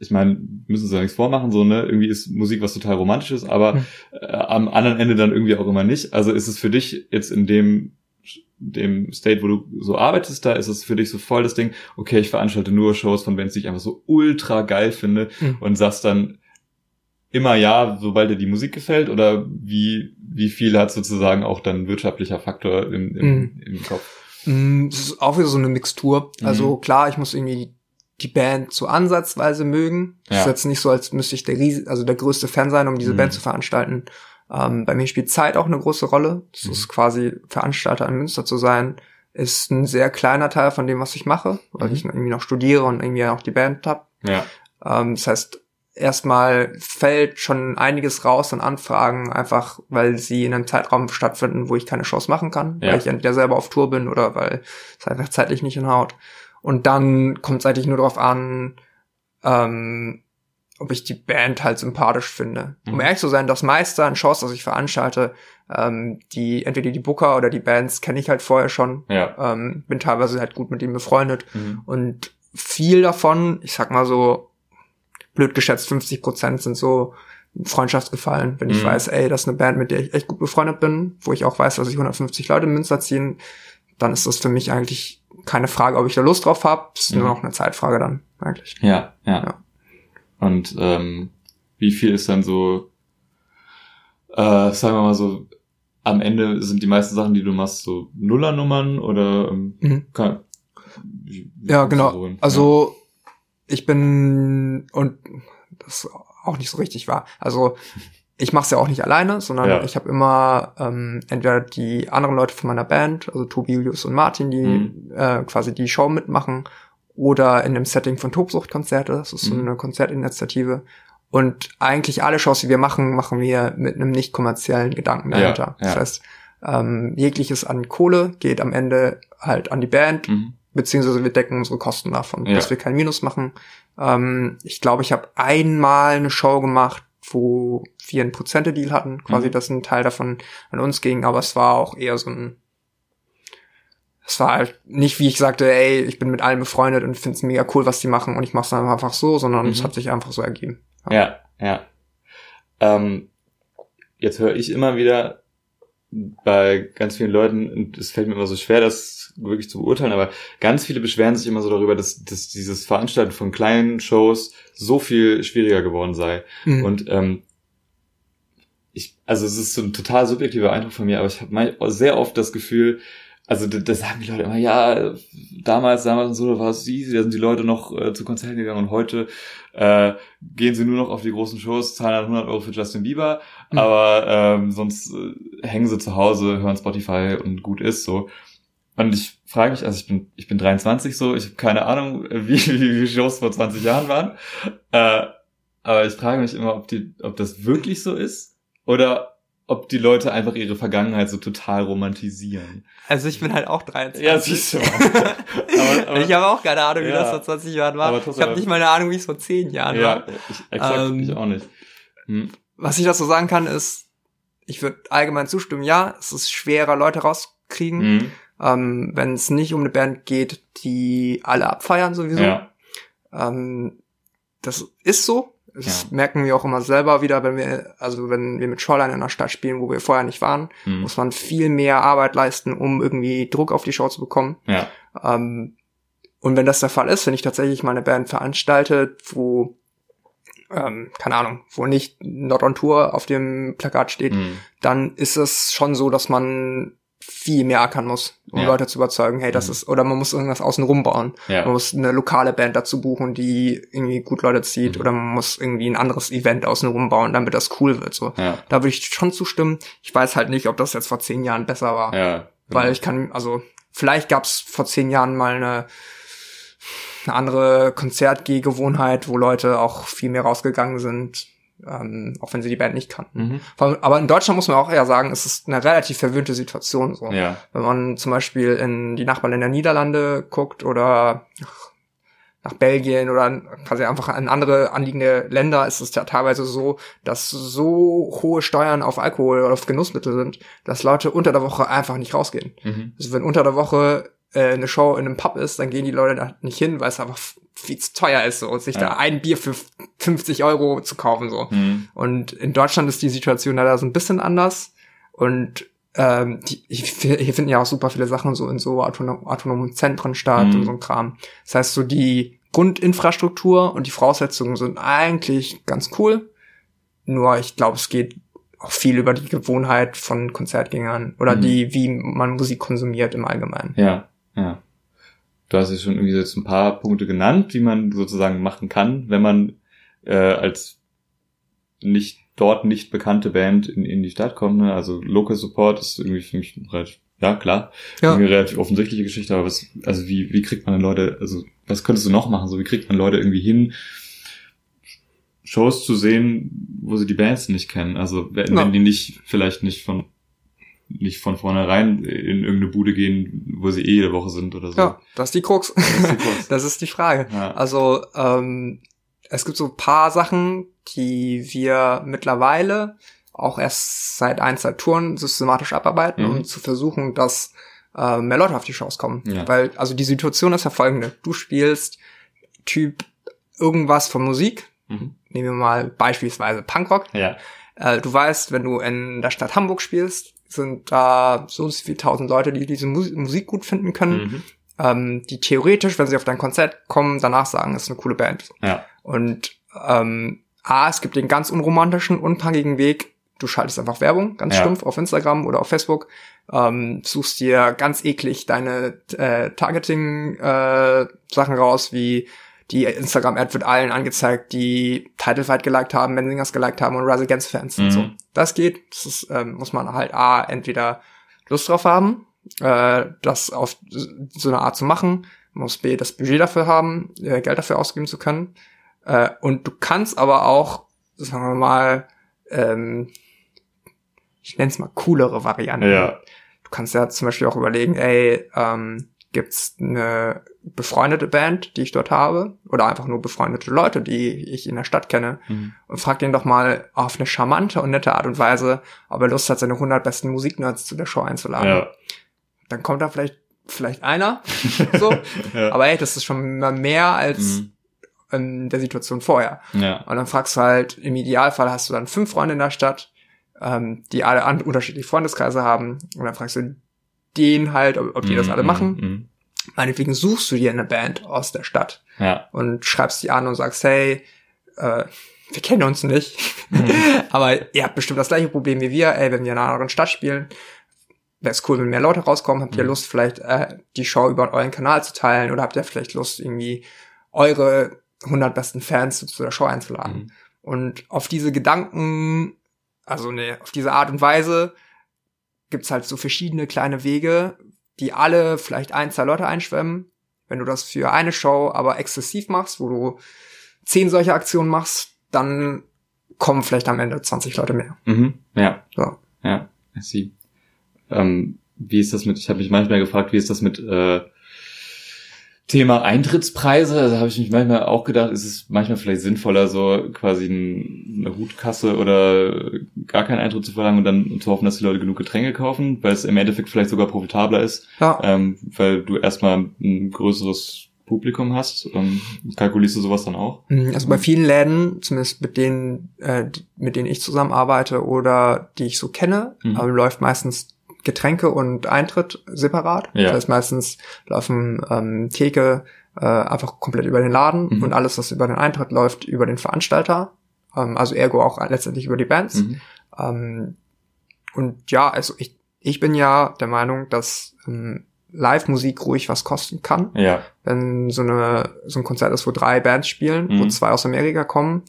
Speaker 2: ich meine, müssen sie ja nichts vormachen, so, ne? Irgendwie ist Musik was total Romantisches, aber hm. äh, am anderen Ende dann irgendwie auch immer nicht. Also ist es für dich jetzt in dem dem State, wo du so arbeitest, da ist es für dich so voll das Ding, okay, ich veranstalte nur Shows von Bands, die ich einfach so ultra geil finde mhm. und sagst dann immer ja, sobald dir die Musik gefällt oder wie, wie viel hat sozusagen auch dann wirtschaftlicher Faktor im, im, mhm. im Kopf?
Speaker 1: Mhm, es ist auch wieder so eine Mixtur. Also mhm. klar, ich muss irgendwie die Band so ansatzweise mögen. Es ja. ist jetzt nicht so, als müsste ich der Ries also der größte Fan sein, um diese mhm. Band zu veranstalten. Ähm, bei mir spielt Zeit auch eine große Rolle. Das mhm. ist quasi Veranstalter in Münster zu sein, ist ein sehr kleiner Teil von dem, was ich mache, weil mhm. ich irgendwie noch studiere und irgendwie auch die Band hab.
Speaker 2: Ja.
Speaker 1: Ähm, das heißt, erstmal fällt schon einiges raus an Anfragen, einfach weil sie in einem Zeitraum stattfinden, wo ich keine Chance machen kann,
Speaker 2: Ja.
Speaker 1: weil ich entweder selber auf Tour bin oder weil es einfach zeitlich nicht hinhaut. Und dann kommt es eigentlich nur darauf an, ähm, ob ich die Band halt sympathisch finde. Um
Speaker 2: Mhm.
Speaker 1: ehrlich zu sein, das meiste an Shows, das ich veranstalte, ähm, die entweder die Booker oder die Bands kenne ich halt vorher schon.
Speaker 2: Ja.
Speaker 1: Ähm, bin teilweise halt gut mit ihnen befreundet.
Speaker 2: Mhm.
Speaker 1: Und viel davon, ich sag mal so, blöd geschätzt, 50 Prozent sind so Freundschaftsgefallen. Wenn ich
Speaker 2: Mhm.
Speaker 1: weiß, ey, das ist eine Band, mit der ich echt gut befreundet bin, wo ich auch weiß, dass sich 150 Leute in Münster ziehen, dann ist das für mich eigentlich keine Frage, ob ich da Lust drauf habe. Es ist nur
Speaker 2: Mhm.
Speaker 1: noch eine Zeitfrage dann, eigentlich.
Speaker 2: Ja, ja.
Speaker 1: Ja.
Speaker 2: Und ähm, wie viel ist dann so, äh, sagen wir mal so, am Ende sind die meisten Sachen, die du machst, so Nullernummern oder ähm,
Speaker 1: Mhm.
Speaker 2: kann, wie, wie
Speaker 1: Ja, genau.
Speaker 2: so hin?
Speaker 1: Also ich bin und das auch nicht so richtig war. Also ich mache es ja auch nicht alleine, sondern
Speaker 2: Ja.
Speaker 1: ich habe immer ähm, entweder die anderen Leute von meiner Band, also Tobi, Julius und Martin, die
Speaker 2: Mhm.
Speaker 1: äh, quasi die Show mitmachen, oder in dem Setting von Tobsucht-Konzerte. Das ist so
Speaker 2: Mhm.
Speaker 1: eine Konzertinitiative. Und eigentlich alle Shows, die wir machen, machen wir mit einem nicht kommerziellen Gedanken
Speaker 2: Ja,
Speaker 1: dahinter.
Speaker 2: ja.
Speaker 1: Das heißt, ähm, jegliches an Kohle geht am Ende halt an die Band
Speaker 2: Mhm.
Speaker 1: beziehungsweise wir decken unsere Kosten davon,
Speaker 2: Ja.
Speaker 1: dass wir kein Minus machen. Ähm, ich glaube, ich habe einmal eine Show gemacht, wo wir einen Prozente-Deal hatten, quasi,
Speaker 2: Mhm.
Speaker 1: dass ein Teil davon an uns ging, aber es war auch eher so ein es war halt nicht, wie ich sagte, ey, ich bin mit allen befreundet und finde es mega cool, was die machen und ich mache es dann einfach so, sondern es
Speaker 2: Mhm.
Speaker 1: hat sich einfach so ergeben.
Speaker 2: Ja, ja. Ähm, jetzt höre ich immer wieder bei ganz vielen Leuten, und es fällt mir immer so schwer, das wirklich zu beurteilen, aber ganz viele beschweren sich immer so darüber, dass, dass dieses Veranstalten von kleinen Shows so viel schwieriger geworden sei.
Speaker 1: Mhm.
Speaker 2: Und ähm, ich, also es ist so ein total subjektiver Eindruck von mir, aber ich habe sehr oft das Gefühl, also da, da sagen die Leute immer, ja, damals, damals und so, da war es easy, da sind die Leute noch äh, zu Konzerten gegangen und heute äh, gehen sie nur noch auf die großen Shows, zahlen dann 100 Euro für Justin Bieber,
Speaker 1: Mhm.
Speaker 2: aber ähm, sonst äh, hängen sie zu Hause, hören Spotify und gut ist so. Und ich frage mich, also ich bin, ich bin 23 so, ich habe keine Ahnung, wie, wie, wie Shows vor 20 Jahren waren. Äh, aber ich frage mich immer, ob die, ob das wirklich so ist oder ob die Leute einfach ihre Vergangenheit so total romantisieren.
Speaker 1: Also ich bin halt auch 23.
Speaker 2: Ja, siehst du. Aber- aber-
Speaker 1: ich habe auch keine Ahnung, wie
Speaker 2: Ja.
Speaker 1: das vor 20 Jahren war. Ich habe nicht mal eine Ahnung, wie es vor 10 Jahren war.
Speaker 2: Ja, ich, exakt,
Speaker 1: Ähm,
Speaker 2: ich auch nicht. Hm.
Speaker 1: was ich dazu sagen kann, ist, ich würde allgemein zustimmen, ja, es ist schwerer, Leute rauskriegen,
Speaker 2: Hm.
Speaker 1: ähm, wenn es nicht um eine Band geht, die alle abfeiern sowieso.
Speaker 2: Ja,
Speaker 1: Ähm, das ist so. Das
Speaker 2: Ja.
Speaker 1: merken wir auch immer selber wieder, wenn wir, also wenn wir mit Shoreline in einer Stadt spielen, wo wir vorher nicht waren,
Speaker 2: hm.
Speaker 1: muss man viel mehr Arbeit leisten, um irgendwie Druck auf die Show zu bekommen.
Speaker 2: ja,
Speaker 1: Ähm, und wenn das der Fall ist, wenn ich tatsächlich mal eine Band veranstalte, wo, ähm, keine Ahnung, wo nicht Not on Tour auf dem Plakat steht,
Speaker 2: hm.
Speaker 1: dann ist es schon so, dass man viel mehr ackern muss, um
Speaker 2: Ja.
Speaker 1: Leute zu überzeugen, hey, das
Speaker 2: Mhm.
Speaker 1: ist, oder man muss irgendwas außen rum bauen. Man
Speaker 2: ja,
Speaker 1: muss eine lokale Band dazu buchen, die irgendwie gut Leute zieht,
Speaker 2: Mhm.
Speaker 1: oder man muss irgendwie ein anderes Event außen rum bauen, damit das cool wird, so.
Speaker 2: ja,
Speaker 1: Da würde ich schon zustimmen. Ich weiß halt nicht, ob das jetzt vor zehn Jahren besser war.
Speaker 2: ja.
Speaker 1: Weil ich kann, also vielleicht gab es vor zehn Jahren mal eine, eine andere Konzertgehgewohnheit, wo Leute auch viel mehr rausgegangen sind, ähm, auch wenn sie die Band nicht kannten.
Speaker 2: Mhm.
Speaker 1: Aber in Deutschland muss man auch eher sagen, es ist eine relativ verwöhnte Situation. So.
Speaker 2: Ja,
Speaker 1: Wenn man zum Beispiel in die Nachbarländer Niederlande guckt oder nach, Belgien oder quasi einfach an andere anliegende Länder, ist es ja teilweise so, dass so hohe Steuern auf Alkohol oder auf Genussmittel sind, dass Leute unter der Woche einfach nicht rausgehen.
Speaker 2: mhm.
Speaker 1: Also wenn unter der Woche äh, eine Show in einem Pub ist, dann gehen die Leute da nicht hin, weil es einfach viel zu teuer ist, so, sich
Speaker 2: Ja.
Speaker 1: da ein Bier für 50 Euro zu kaufen, so.
Speaker 2: Hm.
Speaker 1: Und in Deutschland ist die Situation leider so ein bisschen anders. Und ähm, die, hier finden ja auch super viele Sachen so in so autonom, autonomen Zentren statt
Speaker 2: Mhm.
Speaker 1: und so ein Kram. Das heißt, so die Grundinfrastruktur und die Voraussetzungen sind eigentlich ganz cool. Nur ich glaube, es geht auch viel über die Gewohnheit von Konzertgängern oder
Speaker 2: Mhm.
Speaker 1: die, wie man Musik konsumiert im Allgemeinen.
Speaker 2: Ja, ja. Du hast ja schon irgendwie jetzt ein paar Punkte genannt, wie man sozusagen machen kann, wenn man äh, als nicht dort nicht bekannte Band in, in die Stadt kommt. Ne? Also Local Support ist irgendwie für mich relativ, ja klar,
Speaker 1: Ja.
Speaker 2: irgendwie eine relativ offensichtliche Geschichte, aber was, also wie, wie kriegt man denn Leute, also was könntest du noch machen? So, wie kriegt man Leute irgendwie hin, Shows zu sehen, wo sie die Bands nicht kennen? Also, wenn,
Speaker 1: Ja.
Speaker 2: wenn die nicht, vielleicht nicht von, nicht von vornherein in irgendeine Bude gehen, wo sie eh jede Woche sind oder so.
Speaker 1: Ja, das ist die Krux.
Speaker 2: Das ist die Krux.
Speaker 1: Das ist die Frage.
Speaker 2: Ja.
Speaker 1: Also ähm, es gibt so ein paar Sachen, die wir mittlerweile auch erst seit ein, zwei Touren systematisch abarbeiten,
Speaker 2: Mhm.
Speaker 1: um zu versuchen, dass äh, mehr Leute auf die Shows kommen.
Speaker 2: Ja.
Speaker 1: Weil, also die Situation ist ja folgende. Du spielst Typ irgendwas von Musik,
Speaker 2: Mhm.
Speaker 1: nehmen wir mal beispielsweise Punkrock.
Speaker 2: Ja.
Speaker 1: Äh, du weißt, wenn du in der Stadt Hamburg spielst, sind da so und so viele tausend Leute, die diese Mus Musik gut finden können
Speaker 2: Mhm.
Speaker 1: ähm, die theoretisch, wenn sie auf dein Konzert kommen, danach sagen, es ist eine coole Band.
Speaker 2: Ja.
Speaker 1: Und ähm, A, es gibt den ganz unromantischen, unpunkigen Weg, du schaltest einfach Werbung, ganz
Speaker 2: Ja.
Speaker 1: stumpf, auf Instagram oder auf Facebook, ähm, suchst dir ganz eklig deine äh, Targeting-Sachen raus, wie die Instagram-Ad wird allen angezeigt, die Title Fight geliked haben, Menzingers geliked haben und Rise Against Fans
Speaker 2: Mhm.
Speaker 1: und so. Das geht, das ist, ähm, muss man halt A, entweder Lust drauf haben, äh, das auf so eine Art zu machen, muss B, das Budget dafür haben, äh, Geld dafür ausgeben zu können. Äh, und du kannst aber auch, sagen wir mal, ähm, ich nenne es mal coolere Varianten.
Speaker 2: Ja.
Speaker 1: Du kannst ja zum Beispiel auch überlegen, ey, ähm, gibt's eine befreundete Band, die ich dort habe, oder einfach nur befreundete Leute, die ich in der Stadt kenne,
Speaker 2: Mhm.
Speaker 1: und frag den doch mal auf eine charmante und nette Art und Weise, ob er Lust hat, seine 100 besten Musiknerds zu der Show einzuladen.
Speaker 2: Ja.
Speaker 1: Dann kommt da vielleicht vielleicht einer, so,
Speaker 2: Ja.
Speaker 1: aber ey, das ist schon mal mehr als
Speaker 2: Mhm.
Speaker 1: in der Situation vorher.
Speaker 2: Ja.
Speaker 1: Und dann fragst du halt, im Idealfall hast du dann fünf Freunde in der Stadt, ähm, die alle an unterschiedliche Freundeskreise haben. Und dann fragst du den halt, ob, ob die das alle
Speaker 2: Mhm.
Speaker 1: machen.
Speaker 2: Mhm.
Speaker 1: Meinetwegen suchst du dir eine Band aus der Stadt
Speaker 2: Ja.
Speaker 1: und schreibst die an und sagst, hey, äh, wir kennen uns nicht,
Speaker 2: Mhm.
Speaker 1: aber ihr habt bestimmt das gleiche Problem wie wir. Ey, wenn wir in einer anderen Stadt spielen, wäre es cool, wenn mehr Leute rauskommen. Habt ihr
Speaker 2: Mhm.
Speaker 1: Lust, vielleicht äh, die Show über euren Kanal zu teilen oder habt ihr vielleicht Lust, irgendwie eure 100 besten Fans zu der Show einzuladen?
Speaker 2: Mhm.
Speaker 1: Und auf diese Gedanken, also ne, auf diese Art und Weise gibt's halt so verschiedene kleine Wege, die alle vielleicht ein, zwei Leute einschwemmen. Wenn du das für eine Show aber exzessiv machst, wo du zehn solche Aktionen machst, dann kommen vielleicht am Ende 20 Leute mehr.
Speaker 2: Mhm. Ja.
Speaker 1: So.
Speaker 2: Ja, I see. Ähm, wie ist das mit, ich habe mich manchmal gefragt, wie ist das mit äh, Thema Eintrittspreise? Also habe ich mich manchmal auch gedacht, ist es manchmal vielleicht sinnvoller, so quasi ein, eine Hutkasse oder gar keinen Eintritt zu verlangen und dann zu hoffen, dass die Leute genug Getränke kaufen, weil es im Endeffekt vielleicht sogar profitabler ist,
Speaker 1: Ja,
Speaker 2: ähm, weil du erstmal ein größeres Publikum hast. Ähm, kalkulierst du sowas dann auch?
Speaker 1: also bei vielen Läden, zumindest mit denen, äh, mit denen ich zusammenarbeite oder die ich so kenne,
Speaker 2: Mhm.
Speaker 1: ähm, läuft meistens Getränke und Eintritt separat.
Speaker 2: Ja.
Speaker 1: Das heißt, meistens laufen ähm, Theke äh, einfach komplett über den Laden
Speaker 2: Mhm.
Speaker 1: und alles, was über den Eintritt läuft, über den Veranstalter. Ähm, also ergo auch letztendlich über die Bands.
Speaker 2: Mhm.
Speaker 1: Ähm, und ja, also ich, ich bin ja der Meinung, dass ähm, Live-Musik ruhig was kosten kann.
Speaker 2: Ja,
Speaker 1: Wenn so, eine, so ein Konzert ist, wo drei Bands spielen, wo
Speaker 2: Mhm.
Speaker 1: zwei aus Amerika kommen,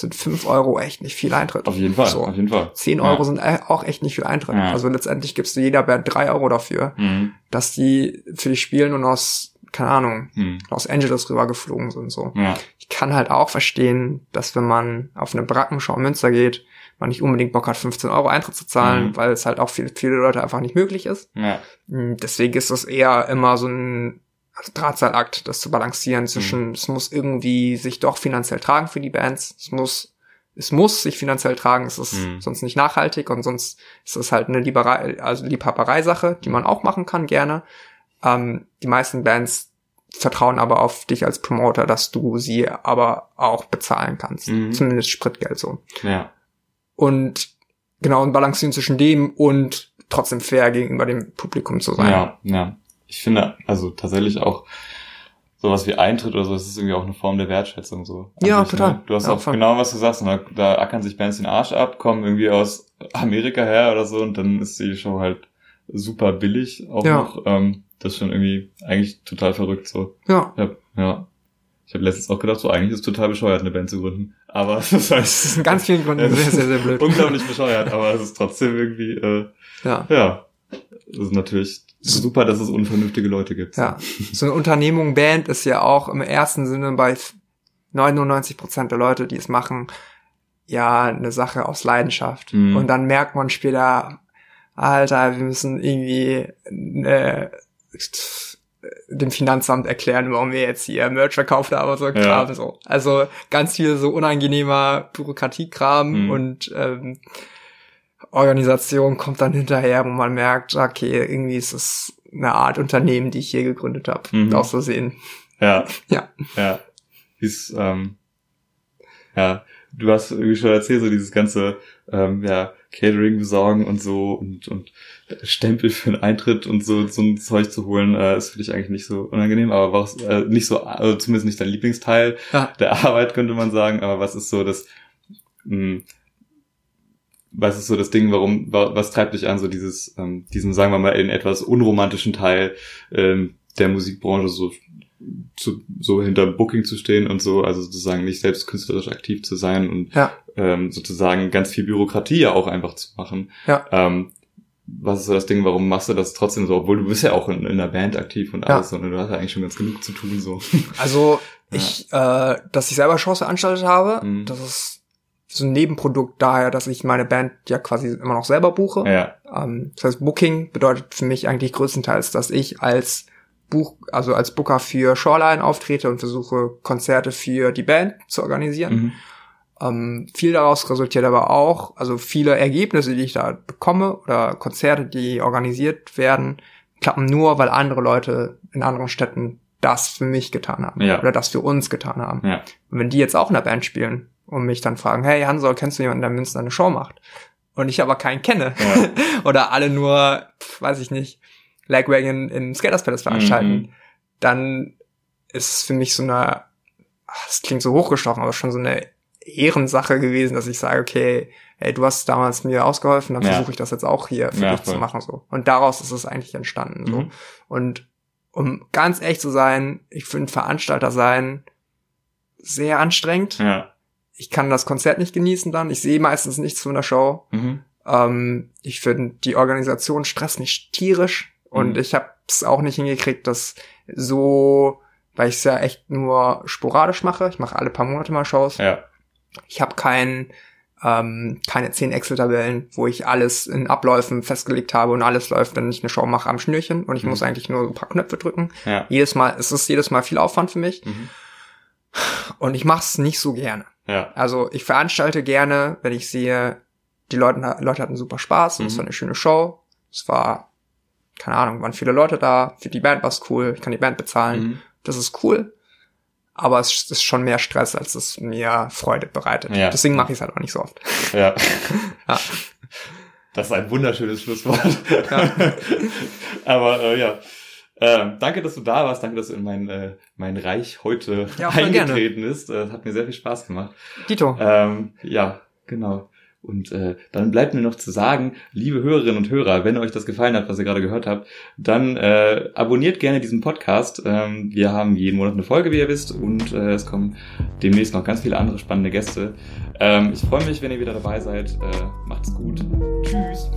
Speaker 1: sind fünf Euro echt nicht viel Eintritt.
Speaker 2: auf jeden Fall,
Speaker 1: So.
Speaker 2: auf jeden Fall.
Speaker 1: 10
Speaker 2: Ja.
Speaker 1: Euro sind äh, auch echt nicht viel Eintritt.
Speaker 2: Ja.
Speaker 1: Also letztendlich gibst du jeder Band drei Euro dafür,
Speaker 2: Mhm.
Speaker 1: dass die für die spielen und aus, keine Ahnung,
Speaker 2: Mhm.
Speaker 1: Los Angeles rübergeflogen sind. so.
Speaker 2: Ja,
Speaker 1: Ich kann halt auch verstehen, dass wenn man auf eine Brackenschau in Münster geht, man nicht unbedingt Bock hat, 15 Euro Eintritt zu zahlen,
Speaker 2: Mhm.
Speaker 1: weil es halt auch für viele Leute einfach nicht möglich ist.
Speaker 2: ja,
Speaker 1: Mm, Deswegen ist das eher immer so ein Drahtseilakt, das zu balancieren
Speaker 2: Mhm.
Speaker 1: zwischen, es muss irgendwie sich doch finanziell tragen für die Bands, es muss, es muss sich finanziell tragen, es ist
Speaker 2: Mhm.
Speaker 1: sonst nicht nachhaltig und sonst ist es halt eine Lieberei, also Liebhaberei-Sache, die man auch machen kann gerne. Ähm, die meisten Bands vertrauen aber auf dich als Promoter, dass du sie aber auch bezahlen kannst.
Speaker 2: Mhm.
Speaker 1: Zumindest Spritgeld so.
Speaker 2: ja.
Speaker 1: Und genau, ein Balancieren zwischen dem und trotzdem fair gegenüber dem Publikum zu sein.
Speaker 2: Ja, ja. Ich finde, also tatsächlich auch sowas wie Eintritt oder so, das ist irgendwie auch eine Form der Wertschätzung so.
Speaker 1: Ja,
Speaker 2: sich,
Speaker 1: total.
Speaker 2: Ne? Du hast
Speaker 1: Ja,
Speaker 2: auch
Speaker 1: voll.
Speaker 2: genau was du sagst, ne? da ackern sich Bands den Arsch ab, kommen irgendwie aus Amerika her oder so und dann ist die Show halt super billig auch
Speaker 1: Ja.
Speaker 2: noch. Ähm, das ist schon irgendwie eigentlich total verrückt so.
Speaker 1: Ja.
Speaker 2: Ja, ja. Ich habe letztens auch gedacht, so eigentlich ist es total bescheuert, eine Band zu gründen. Aber das ist
Speaker 1: in ganz vielen Gründen sehr, sehr, sehr blöd.
Speaker 2: unglaublich bescheuert, aber es ist trotzdem irgendwie, äh,
Speaker 1: Ja.
Speaker 2: ja, das ist natürlich super, dass es unvernünftige Leute gibt.
Speaker 1: Ja. So eine Unternehmung, Band ist ja auch im ersten Sinne bei 99 Prozent der Leute, die es machen, ja, eine Sache aus Leidenschaft.
Speaker 2: Mhm.
Speaker 1: Und dann merkt man später, Alter, wir müssen irgendwie äh, dem Finanzamt erklären, warum wir jetzt hier Merch verkauft haben und so Kram. So. Also ganz viel so unangenehmer Bürokratiekram
Speaker 2: Mhm.
Speaker 1: und ähm, Organisation kommt dann hinterher, wo man merkt, okay, irgendwie ist es eine Art Unternehmen, die ich hier gegründet habe.
Speaker 2: Mhm.
Speaker 1: Aus Versehen.
Speaker 2: Ja.
Speaker 1: Ja.
Speaker 2: Ja. Ist, ähm, ja, du hast irgendwie schon erzählt, so dieses ganze, ähm, ja, Catering besorgen und so und, und Stempel für den Eintritt und so, so ein Zeug zu holen, äh, ist für dich eigentlich nicht so unangenehm, aber was, äh, nicht so, also zumindest nicht dein Lieblingsteil
Speaker 1: Ja.
Speaker 2: der Arbeit, könnte man sagen, aber was ist so das, mh, was ist so das Ding, warum, wa- was treibt dich an, so dieses, ähm, diesen, sagen wir mal, in etwas unromantischen Teil ähm, der Musikbranche so zu, so hinter Booking zu stehen und so, also sozusagen nicht selbst künstlerisch aktiv zu sein und
Speaker 1: Ja.
Speaker 2: ähm, sozusagen ganz viel Bürokratie ja auch einfach zu machen.
Speaker 1: Ja.
Speaker 2: Ähm, was ist so das Ding, warum machst du das trotzdem so, obwohl du bist ja auch in, in der Band aktiv und
Speaker 1: Ja.
Speaker 2: alles und du hast ja eigentlich schon ganz genug zu tun, so.
Speaker 1: Also
Speaker 2: Ja.
Speaker 1: ich, äh, dass ich selber Shows veranstaltet habe,
Speaker 2: Mhm.
Speaker 1: das ist so ein Nebenprodukt daher, dass ich meine Band ja quasi immer noch selber buche.
Speaker 2: ja,
Speaker 1: Ähm, das heißt, Booking bedeutet für mich eigentlich größtenteils, dass ich als Buch, also als Booker für Shoreline auftrete und versuche, Konzerte für die Band zu organisieren.
Speaker 2: mhm.
Speaker 1: Ähm, viel daraus resultiert aber auch, also viele Ergebnisse, die ich da bekomme oder Konzerte, die organisiert werden, klappen nur, weil andere Leute in anderen Städten das für mich getan haben
Speaker 2: Ja.
Speaker 1: oder das für uns getan haben.
Speaker 2: ja,
Speaker 1: Und wenn die jetzt auch in der Band spielen und mich dann fragen, hey Hansol, kennst du jemanden, der in Münster eine Show macht? Und ich aber keinen kenne.
Speaker 2: Ja.
Speaker 1: Oder alle nur, weiß ich nicht, Lagwagon im Skaters Palace veranstalten,
Speaker 2: Mhm.
Speaker 1: dann ist es für mich so eine, das klingt so hochgestochen, aber schon so eine Ehrensache gewesen, dass ich sage, okay, hey, du hast damals mir ausgeholfen, dann
Speaker 2: Ja.
Speaker 1: versuche ich das jetzt auch hier für
Speaker 2: Ja,
Speaker 1: dich zu
Speaker 2: voll.
Speaker 1: machen. so. Und daraus ist es eigentlich entstanden. So.
Speaker 2: Mhm.
Speaker 1: Und um ganz echt zu sein, ich finde Veranstalter sein sehr anstrengend.
Speaker 2: ja,
Speaker 1: Ich kann das Konzert nicht genießen dann. Ich sehe meistens nichts von der Show.
Speaker 2: mhm.
Speaker 1: Ähm, ich finde, die Organisation stresst mich tierisch. Und
Speaker 2: Mhm.
Speaker 1: ich habe es auch nicht hingekriegt, das so, weil ich es ja echt nur sporadisch mache. Ich mache alle paar Monate mal Shows.
Speaker 2: ja,
Speaker 1: Ich habe kein, ähm, keine zehn Excel-Tabellen, wo ich alles in Abläufen festgelegt habe und alles läuft, wenn ich eine Show mache, am Schnürchen. Und ich
Speaker 2: Mhm.
Speaker 1: muss eigentlich nur ein paar Knöpfe drücken.
Speaker 2: ja,
Speaker 1: Jedes Mal, es ist jedes Mal viel Aufwand für mich.
Speaker 2: mhm.
Speaker 1: Und ich mache es nicht so gerne.
Speaker 2: Ja,
Speaker 1: Also ich veranstalte gerne, wenn ich sehe, die Leute, Leute hatten super Spaß, und es
Speaker 2: Mhm.
Speaker 1: war eine schöne Show. Es war, keine Ahnung, waren viele Leute da, für die Band war es cool, ich kann die Band bezahlen.
Speaker 2: mhm.
Speaker 1: Das ist cool. Aber es ist schon mehr Stress, als es mir Freude bereitet.
Speaker 2: Ja.
Speaker 1: Deswegen mache ich es halt auch nicht so oft.
Speaker 2: ja.
Speaker 1: Ja.
Speaker 2: Das ist ein wunderschönes Schlusswort.
Speaker 1: Ja.
Speaker 2: Aber äh, ja. Ähm, danke, dass du da warst. Danke, dass du in mein, äh, mein Reich heute
Speaker 1: Ja,
Speaker 2: eingetreten bist. Äh, hat mir sehr viel Spaß gemacht.
Speaker 1: Dito.
Speaker 2: Ähm, ja, genau. Und äh, dann bleibt mir noch zu sagen, liebe Hörerinnen und Hörer, wenn euch das gefallen hat, was ihr gerade gehört habt, dann äh, abonniert gerne diesen Podcast. Ähm, wir haben jeden Monat eine Folge, wie ihr wisst, und äh, es kommen demnächst noch ganz viele andere spannende Gäste. Ähm, ich freue mich, wenn ihr wieder dabei seid. Äh, macht's gut. Tschüss.